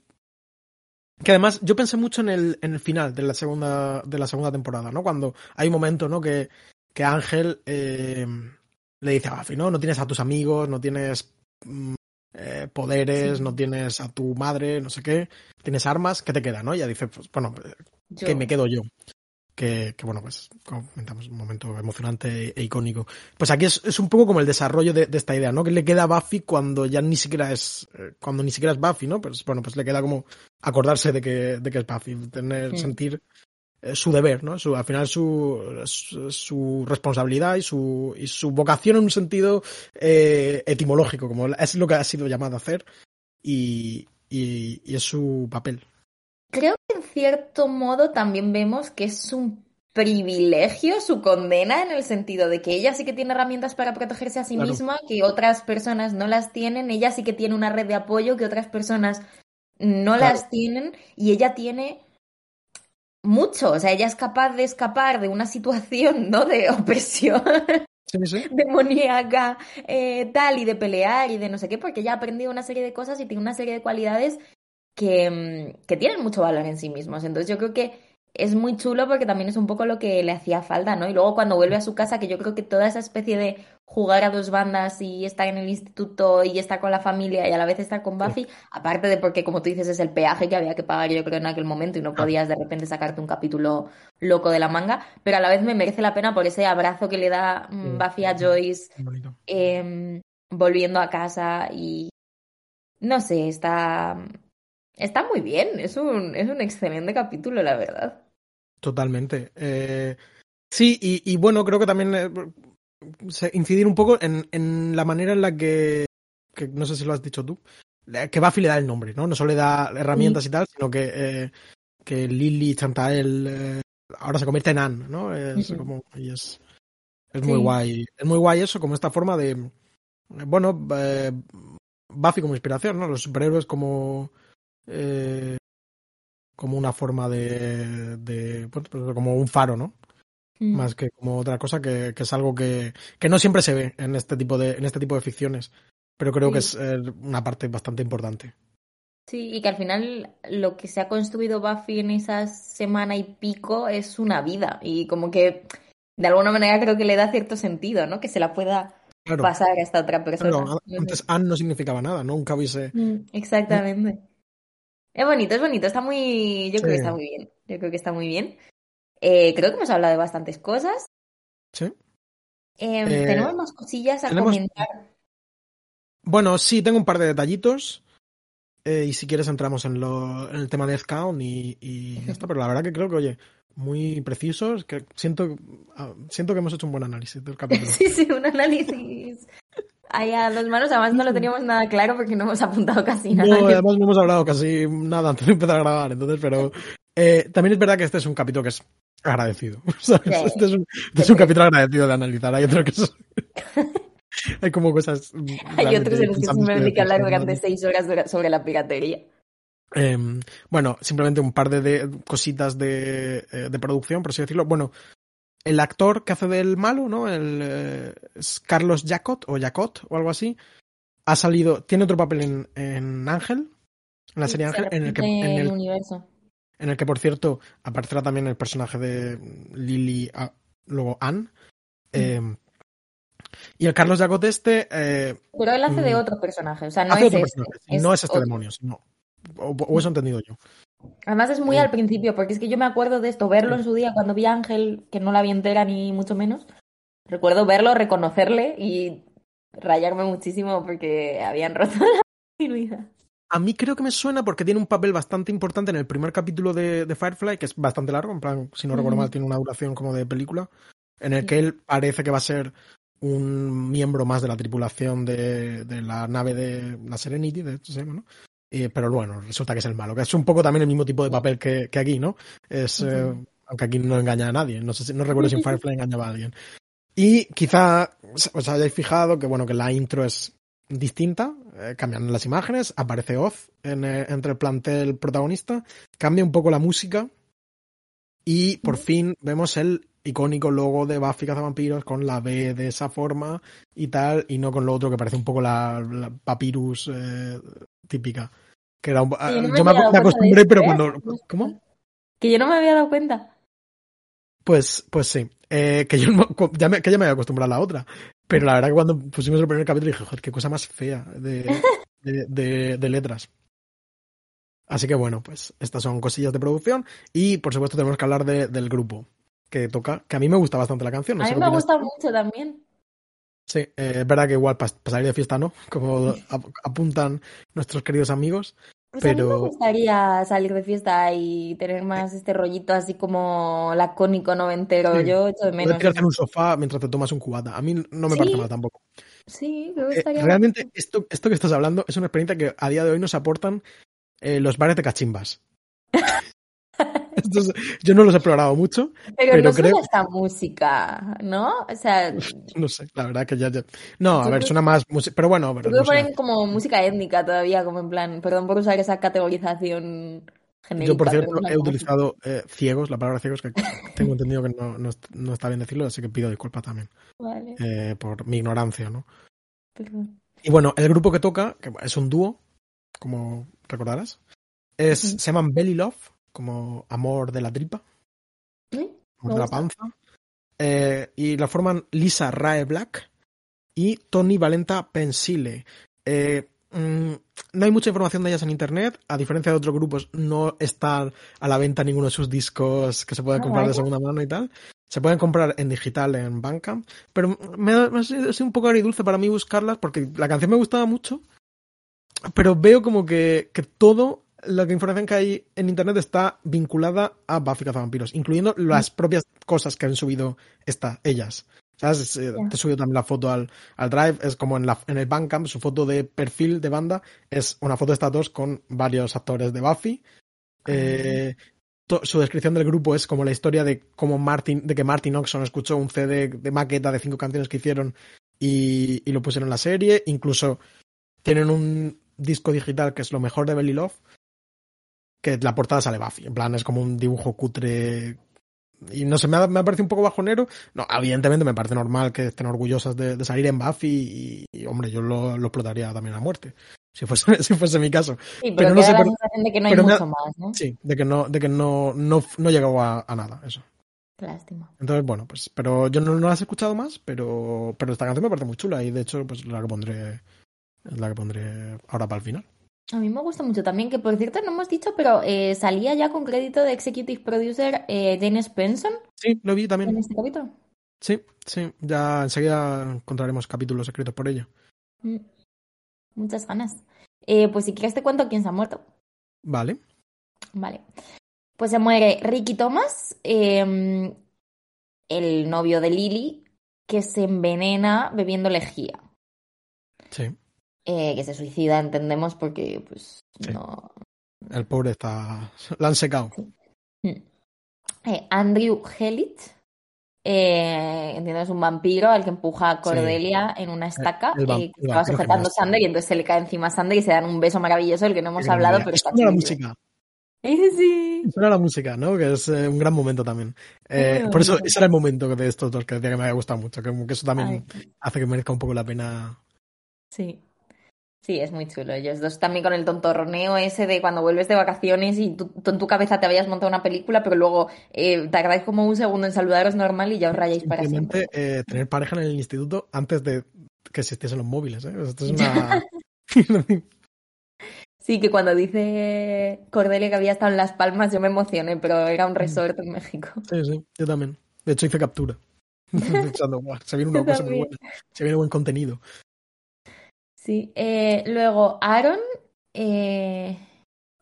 que además yo pensé mucho en el, en el final de la segunda de la segunda temporada, ¿no? Cuando hay un momento, ¿no? Que, que Ángel eh, le dice a Buffy, ¿no? No tienes a tus amigos, no tienes mm, eh, poderes, Sí. no tienes a tu madre, no sé qué, tienes armas, ¿qué te queda, no? Y ella dice, pues, bueno, Yo- que me quedo yo. Que, que, bueno, pues comentamos un momento emocionante e icónico. Pues aquí es, es un poco como el desarrollo de, de esta idea, ¿no? Que le queda a Buffy cuando ya ni siquiera es, eh, cuando ni siquiera es Buffy, ¿no? Pues bueno, pues le queda como acordarse de que, de que es Buffy, tener, sentir eh, su deber, ¿no? Su, al final su, su, su responsabilidad y su, y su vocación en un sentido eh, etimológico, como es lo que ha sido llamado a hacer y, y, y es su papel. Creo que en cierto modo también vemos que es un privilegio su condena en el sentido de que ella sí que tiene herramientas para protegerse a sí Claro. misma, que otras personas no las tienen, ella sí que tiene una red de apoyo que otras personas no Claro. las tienen y ella tiene mucho, o sea, ella es capaz de escapar de una situación, ¿no? De opresión Sí, sí. demoníaca, eh, tal, y de pelear y de no sé qué, porque ella ha aprendido una serie de cosas y tiene una serie de cualidades que, mm, que tienen mucho valor en sí mismos. Entonces yo creo que es muy chulo porque también es un poco lo que le hacía falta, ¿no? Y luego cuando vuelve a su casa, que yo creo que toda esa especie de jugar a dos bandas y estar en el instituto y estar con la familia y a la vez estar con Buffy, aparte de porque, como tú dices, es el peaje que había que pagar yo creo en aquel momento y no podías de repente sacarte un capítulo loco de la manga, pero a la vez me merece la pena por ese abrazo que le da mm, Buffy a Joyce em, volviendo a casa y no sé, está está muy bien, es un es un excelente capítulo, la verdad. Totalmente. Eh, sí, y, y bueno, creo que también eh, incidir un poco en, en la manera en la que, que, no sé si lo has dicho tú, que Buffy le da el nombre, ¿no? No solo le da herramientas y tal, sino que, eh, que Lily Chantael eh, ahora se convierte en Anne, ¿no? Es como, y es, es muy Sí. guay. Es muy guay eso, como esta forma de, bueno, eh, Buffy como inspiración, ¿no? Los superhéroes como, eh, como una forma de, de pues, como un faro, ¿no? Mm. Más que como otra cosa que, que es algo que, que no siempre se ve en este tipo de, en este tipo de ficciones. Pero creo que es eh, una parte bastante importante. Sí, y que al final lo que se ha construido Buffy en esa semana y pico es una vida. Y como que de alguna manera creo que le da cierto sentido, ¿no? Que se la pueda Claro, pasar a esta otra persona. claro, antes Anne no significaba nada, ¿no? Nunca hubiese... Mm, Exactamente. Es bonito, es bonito, está muy, yo creo que está muy bien, yo creo que está muy bien. Eh, creo que hemos hablado de bastantes cosas. ¿Sí? Eh, Eh, tenemos más cosillas a tenemos- comentar. Bueno, sí, tengo un par de detallitos. eh, y si quieres entramos en, lo, en el tema de Count y, y ya está. Pero la verdad que creo que, oye, muy precisos. Que siento, ah, siento que hemos hecho un buen análisis del capítulo. Sí, sí, un análisis ahí a dos manos. Además no lo teníamos nada claro porque no hemos apuntado casi nada. No, además no hemos hablado casi nada antes de empezar a grabar, entonces, pero eh, también es verdad que este es un capítulo que es agradecido. ¿sabes? Sí. Este es un, este es un capítulo agradecido de analizar. Hay otros que son- Hay como cosas. Hay otros en los que simplemente hay que hablar durante seis horas sobre la piratería. Eh, bueno, simplemente un par de, de cositas de, eh, de producción, por así decirlo. Bueno, el actor que hace del malo, ¿no? El, eh, es Carlos Jacot o Jacot o algo así. Ha salido, tiene otro papel en, en Ángel, en la serie Se Ángel, en el, que, en, el universo. en el que, por cierto, aparecerá también el personaje de Lily, ah, luego Anne. Eh, y el Carlos Jacot este eh, Pero él hace de Mm. otro personaje, o sea, no es este, sí, no es este otro. demonio, sino- o, o eso he entendido yo. Además es muy Sí. al principio, porque es que yo me acuerdo de esto, verlo en su día cuando vi a Ángel, que no la vi entera ni mucho menos. Recuerdo verlo, reconocerle y rayarme muchísimo porque habían roto la continuidad. A mí creo que me suena porque tiene un papel bastante importante en el primer capítulo de, de Firefly, que es bastante largo, en plan, si no recuerdo mal, tiene una duración como de película, en el que él parece que va a ser un miembro más de la tripulación de, de la nave de la Serenity, de hecho se llama, ¿no? Eh, pero bueno, resulta que es el malo, que es un poco también el mismo tipo de papel que, que aquí, ¿no? Es, eh, aunque aquí no engaña a nadie, no sé si, no recuerdo si en Firefly engañaba a alguien. Y quizá os hayáis fijado que bueno, que la intro es distinta, eh, cambian las imágenes, aparece Oz en, eh, entre el plantel protagonista, cambia un poco la música y por fin vemos el icónico logo de Buffy Cazavampiros con la B de esa forma y tal, y no con lo otro que parece un poco la, la papyrus eh, típica. Que era un- yo no me yo me, acostumbré, pero ¿eh? cuando... ¿Cómo? Que yo no me había dado cuenta. Pues, pues sí. Eh, que yo ya me, que ya me había acostumbrado a la otra. Pero la verdad que cuando pusimos el primer capítulo dije, joder, qué cosa más fea de, de, de- de letras. Así que bueno, pues estas son cosillas de producción. Y por supuesto tenemos que hablar de- del grupo que toca, que a mí me gusta bastante la canción. No a mí me gustado mucho también. Sí, eh, es verdad que igual para salir de fiesta no, como ap- apuntan nuestros queridos amigos. Pues a mí me Pero- gustaría salir de fiesta y tener más este rollito así como lacónico noventero. Sí. Yo echo de Poder menos. tirarte en un sofá mientras te tomas un cubata. A mí no me Sí. parece mal tampoco. Sí, que Eh, estaría realmente esto, esto que estás hablando es una experiencia que a día de hoy nos aportan eh, los bares de cachimbas. Yo no los he explorado mucho, Pero, pero no suena creo- esta música, ¿no? O sea, no sé, la verdad que ya... ya- No, a ver, suena más música, pero bueno, pero no ponen como música étnica todavía, como en plan, perdón por usar esa categorización genérica. Yo, por cierto, he utilizado eh, ciegos, la palabra ciegos, que tengo entendido que no, no, est- no está bien decirlo, así que pido disculpas también Vale, eh, por mi ignorancia, ¿no? perdón. Y bueno, el grupo que toca, que es un dúo, como recordarás, es, se llaman Belly Love, como amor de la tripa. ¿Eh? Amor de la panza. Eh, y la forman Lisa Rae Black y Tony Valenta Pensile. Eh, mm, no hay mucha información de ellas en internet, a diferencia de otros grupos, no está a la venta ninguno de sus discos que se pueden Ah, comprar de segunda mano y tal. Se pueden comprar en digital en Bandcamp, pero me ha sido un poco agridulce para mí buscarlas porque la canción me gustaba mucho, pero veo como que, que todo la información que hay en internet está vinculada a Buffy Cazavampiros, incluyendo las propias cosas que han subido esta, ellas. ¿Sabes? Eh, Ya. Te he subido también la foto al, al Drive, es como en, la, en el Bandcamp, su foto de perfil de banda es una foto de estas dos con varios actores de Buffy. Eh, to- su descripción del grupo es como la historia de cómo Martin, de que Martin Oxon escuchó un CD de maqueta de cinco canciones que hicieron y, y lo pusieron en la serie. Incluso tienen un disco digital que es lo mejor de Belly Love. Que la portada sale Buffy. En plan, es como un dibujo cutre. Y no sé, me ha, me ha parecido un poco bajonero. No, evidentemente me parece normal que estén orgullosas de, de salir en Buffy y, y, hombre, yo lo, lo, explotaría también a muerte. Si fuese, si fuese mi caso. Sí, pero, pero no sé, la sensación de que no hay mucho más, ¿no? Sí, de que no, de que no, no, no llegó a, a nada, eso. Lástima. Entonces, bueno, pues, pero yo no, no las he escuchado más, pero, pero esta canción me parece muy chula y de hecho, pues la que pondré, es la que pondré ahora para el final. A mí me gusta mucho también, que por cierto no hemos dicho, pero eh, salía ya con crédito de Executive Producer eh, Dennis Benson. Sí, lo vi también. En este capítulo. Sí, sí, ya enseguida encontraremos capítulos escritos por ello. Mm. Muchas ganas. Eh, pues si quieres te cuento quién se ha muerto. Vale. Vale. Pues se muere Ricky Thomas, eh, el novio de Lily, que se envenena bebiendo lejía. Sí. Eh, que se suicida, entendemos, porque pues Sí. no. El pobre está. Lo han secado. Mm. Eh, Andrew Helit, eh, entiendo, es un vampiro al que empuja a Cordelia en una estaca el vam- eh, que el estaba sujetando genial. Sander y entonces se le cae encima a Sander y se dan un beso maravilloso del que no hemos hablado, pero está Suena la música. Sí. Suena la música, ¿no? Que es eh, un gran momento también. Eh, por eso, ese era el momento de estos dos que decía que me había gustado mucho. Que, eso también Ay, hace que merezca un poco la pena. sí. Sí, es muy chulo. Ellos dos también con el tontorroneo ese de cuando vuelves de vacaciones y tú, tú en tu cabeza te habías montado una película, pero luego eh, tardáis como un segundo en saludaros normal y ya os rayáis para siempre. eh, tener pareja en el instituto antes de que existiesen los móviles. ¿eh? Esto es una. Sí, que cuando dice Cordelia que había estado en Las Palmas yo me emocioné, pero era un resort en México. sí, sí, yo también. De hecho, hice captura. Pensando, "Buah, se viene una cosa muy buena. Se viene buen contenido. Sí, eh, luego Aaron, eh,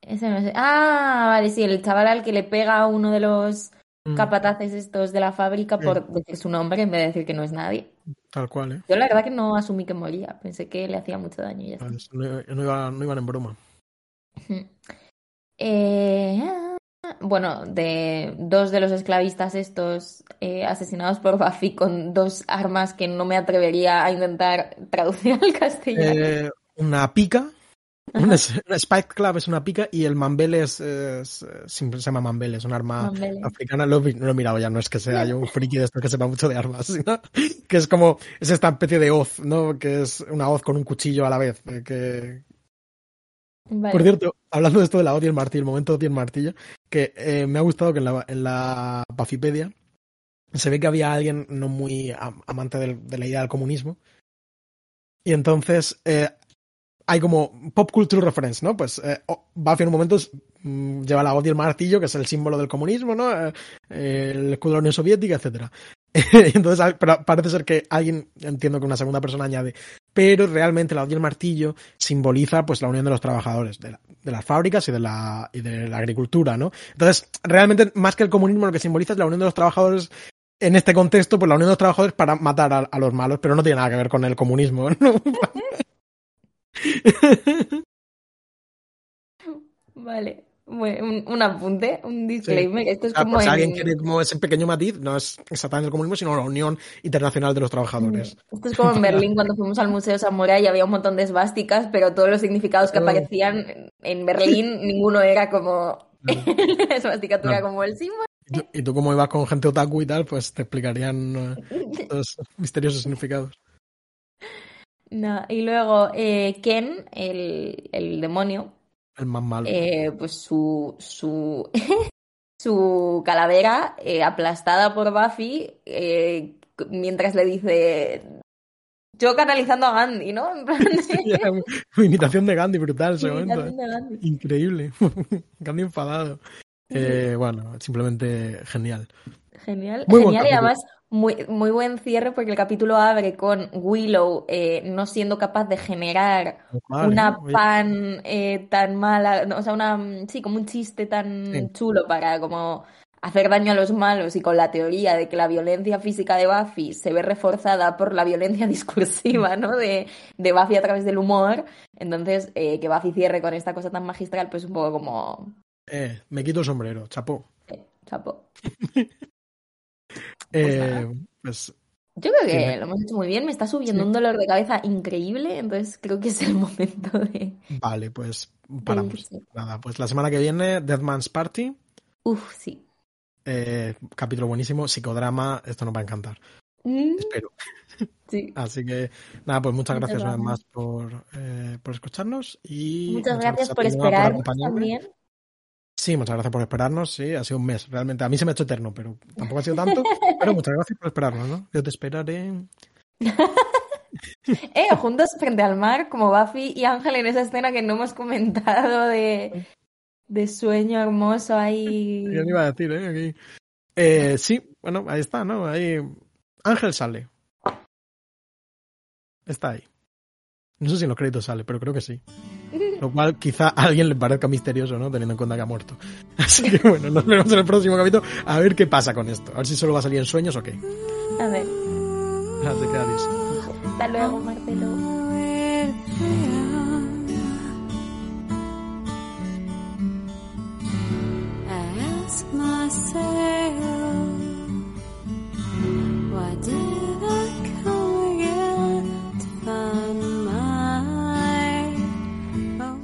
ese no sé. Ah, vale, sí, el chaval al que le pega a uno de los Mm, capataces estos de la fábrica Sí. por decir su nombre en vez de decir que no es nadie. Tal cual, ¿eh? Yo la verdad que no asumí que moría, pensé que le hacía mucho daño y ya no, no iba- no iban en broma. Eh, bueno, de dos de los esclavistas estos eh, asesinados por Buffy con dos armas que no me atrevería a intentar traducir al castellano. Eh, una pica. Una, una Spike Club es una pica y el Mambel es, es- siempre se llama Mambel, es un arma Mambele. africana. Lo, lo he mirado ya, no es que sea yo un friki de esto que sepa mucho de armas, sino que es como, es esta especie de hoz, ¿no? Que es una hoz con un cuchillo a la vez. eh, Que, Por cierto, hablando de esto de la y el martillo, el momento y el martillo, que eh, me ha gustado que en la, en la Buffypedia se ve que había alguien no muy am- amante de la idea del comunismo. Y entonces eh, hay como pop culture reference, ¿no? Pues eh, Buffy en un momento mm, lleva la y el martillo, que es el símbolo del comunismo, ¿no? Eh, el escudo de la Unión Soviética, etcétera. Entonces, parece ser que alguien, entiendo que una segunda persona añade, pero realmente la hoz y el martillo simboliza pues la unión de los trabajadores, de, la- de las fábricas y de, la, y de la agricultura, ¿no? Entonces, realmente, más que el comunismo, lo que simboliza es la unión de los trabajadores en este contexto, pues la unión de los trabajadores para matar a, los malos, pero no tiene nada que ver con el comunismo. Vale. Un, un apunte, un disclaimer. Esto es Ah, como pues en- alguien quiere como ese pequeño matiz, no es exactamente el comunismo, sino la Unión Internacional de los Trabajadores. Esto es como en Berlín cuando fuimos al Museo Samurai y había un montón de esvásticas, pero todos los significados que Oh. aparecían en Berlín, ninguno era como la era Claro. como el símbolo. Y tú, y tú como ibas con gente otaku y tal, pues te explicarían eh, los misteriosos significados. No, y luego eh, Ken, el, el demonio, El más malo. eh, pues su, su, su calavera eh, aplastada por Buffy eh, mientras le dice yo canalizando a Gandhi, ¿no? En plan de- Sí, imitación de Gandhi brutal ese momento. eh. Gandhi. Increíble. Gandhi enfadado. Eh, bueno, simplemente genial. Genial, Muy genial y además muy, muy buen cierre porque el capítulo abre con Willow eh, no siendo capaz de generar una pan eh, tan mala, no, o sea, una, sí, como un chiste tan Sí. chulo para como hacer daño a los malos y con la teoría de que la violencia física de Buffy se ve reforzada por la violencia discursiva, ¿no? De, de Buffy a través del humor. Entonces, eh, que Buffy cierre con esta cosa tan magistral, pues un poco como... eh, me quito el sombrero, chapó. eh, chapo. Eh, nada. pues Yo creo que lo hemos hecho muy bien. Me está subiendo un dolor de cabeza increíble, entonces creo que es el momento de. Vale, pues paramos. Nada, pues la semana que viene, Dead Man's Party. Uf, sí. Eh, capítulo buenísimo, psicodrama, esto nos va a encantar. Mm. Espero. Sí. Así que, nada, pues muchas, gracias una vez más por, eh, por escucharnos y. Muchas, gracias, por esperarnos también. Sí, muchas gracias por esperarnos. Sí, ha sido un mes. Realmente, a mí se me ha hecho eterno, pero tampoco ha sido tanto. pero muchas gracias por esperarnos, ¿no? Yo te esperaré. eh, juntos frente al mar, como Buffy y Ángel en esa escena que no hemos comentado de, de sueño hermoso ahí. Yo iba a decir, ¿eh? Aquí. Eh, sí, bueno, ahí está, ¿no? Ahí. Ángel sale. Está ahí. No sé si en los créditos sale, pero creo que sí. Lo cual quizá a alguien le parezca misterioso, ¿no? Teniendo en cuenta que ha muerto. Así que bueno, nos vemos en el próximo capítulo a ver qué pasa con esto. A ver si solo va a salir en sueños o qué. A ver. Así que adiós. Hasta luego, Marcelo.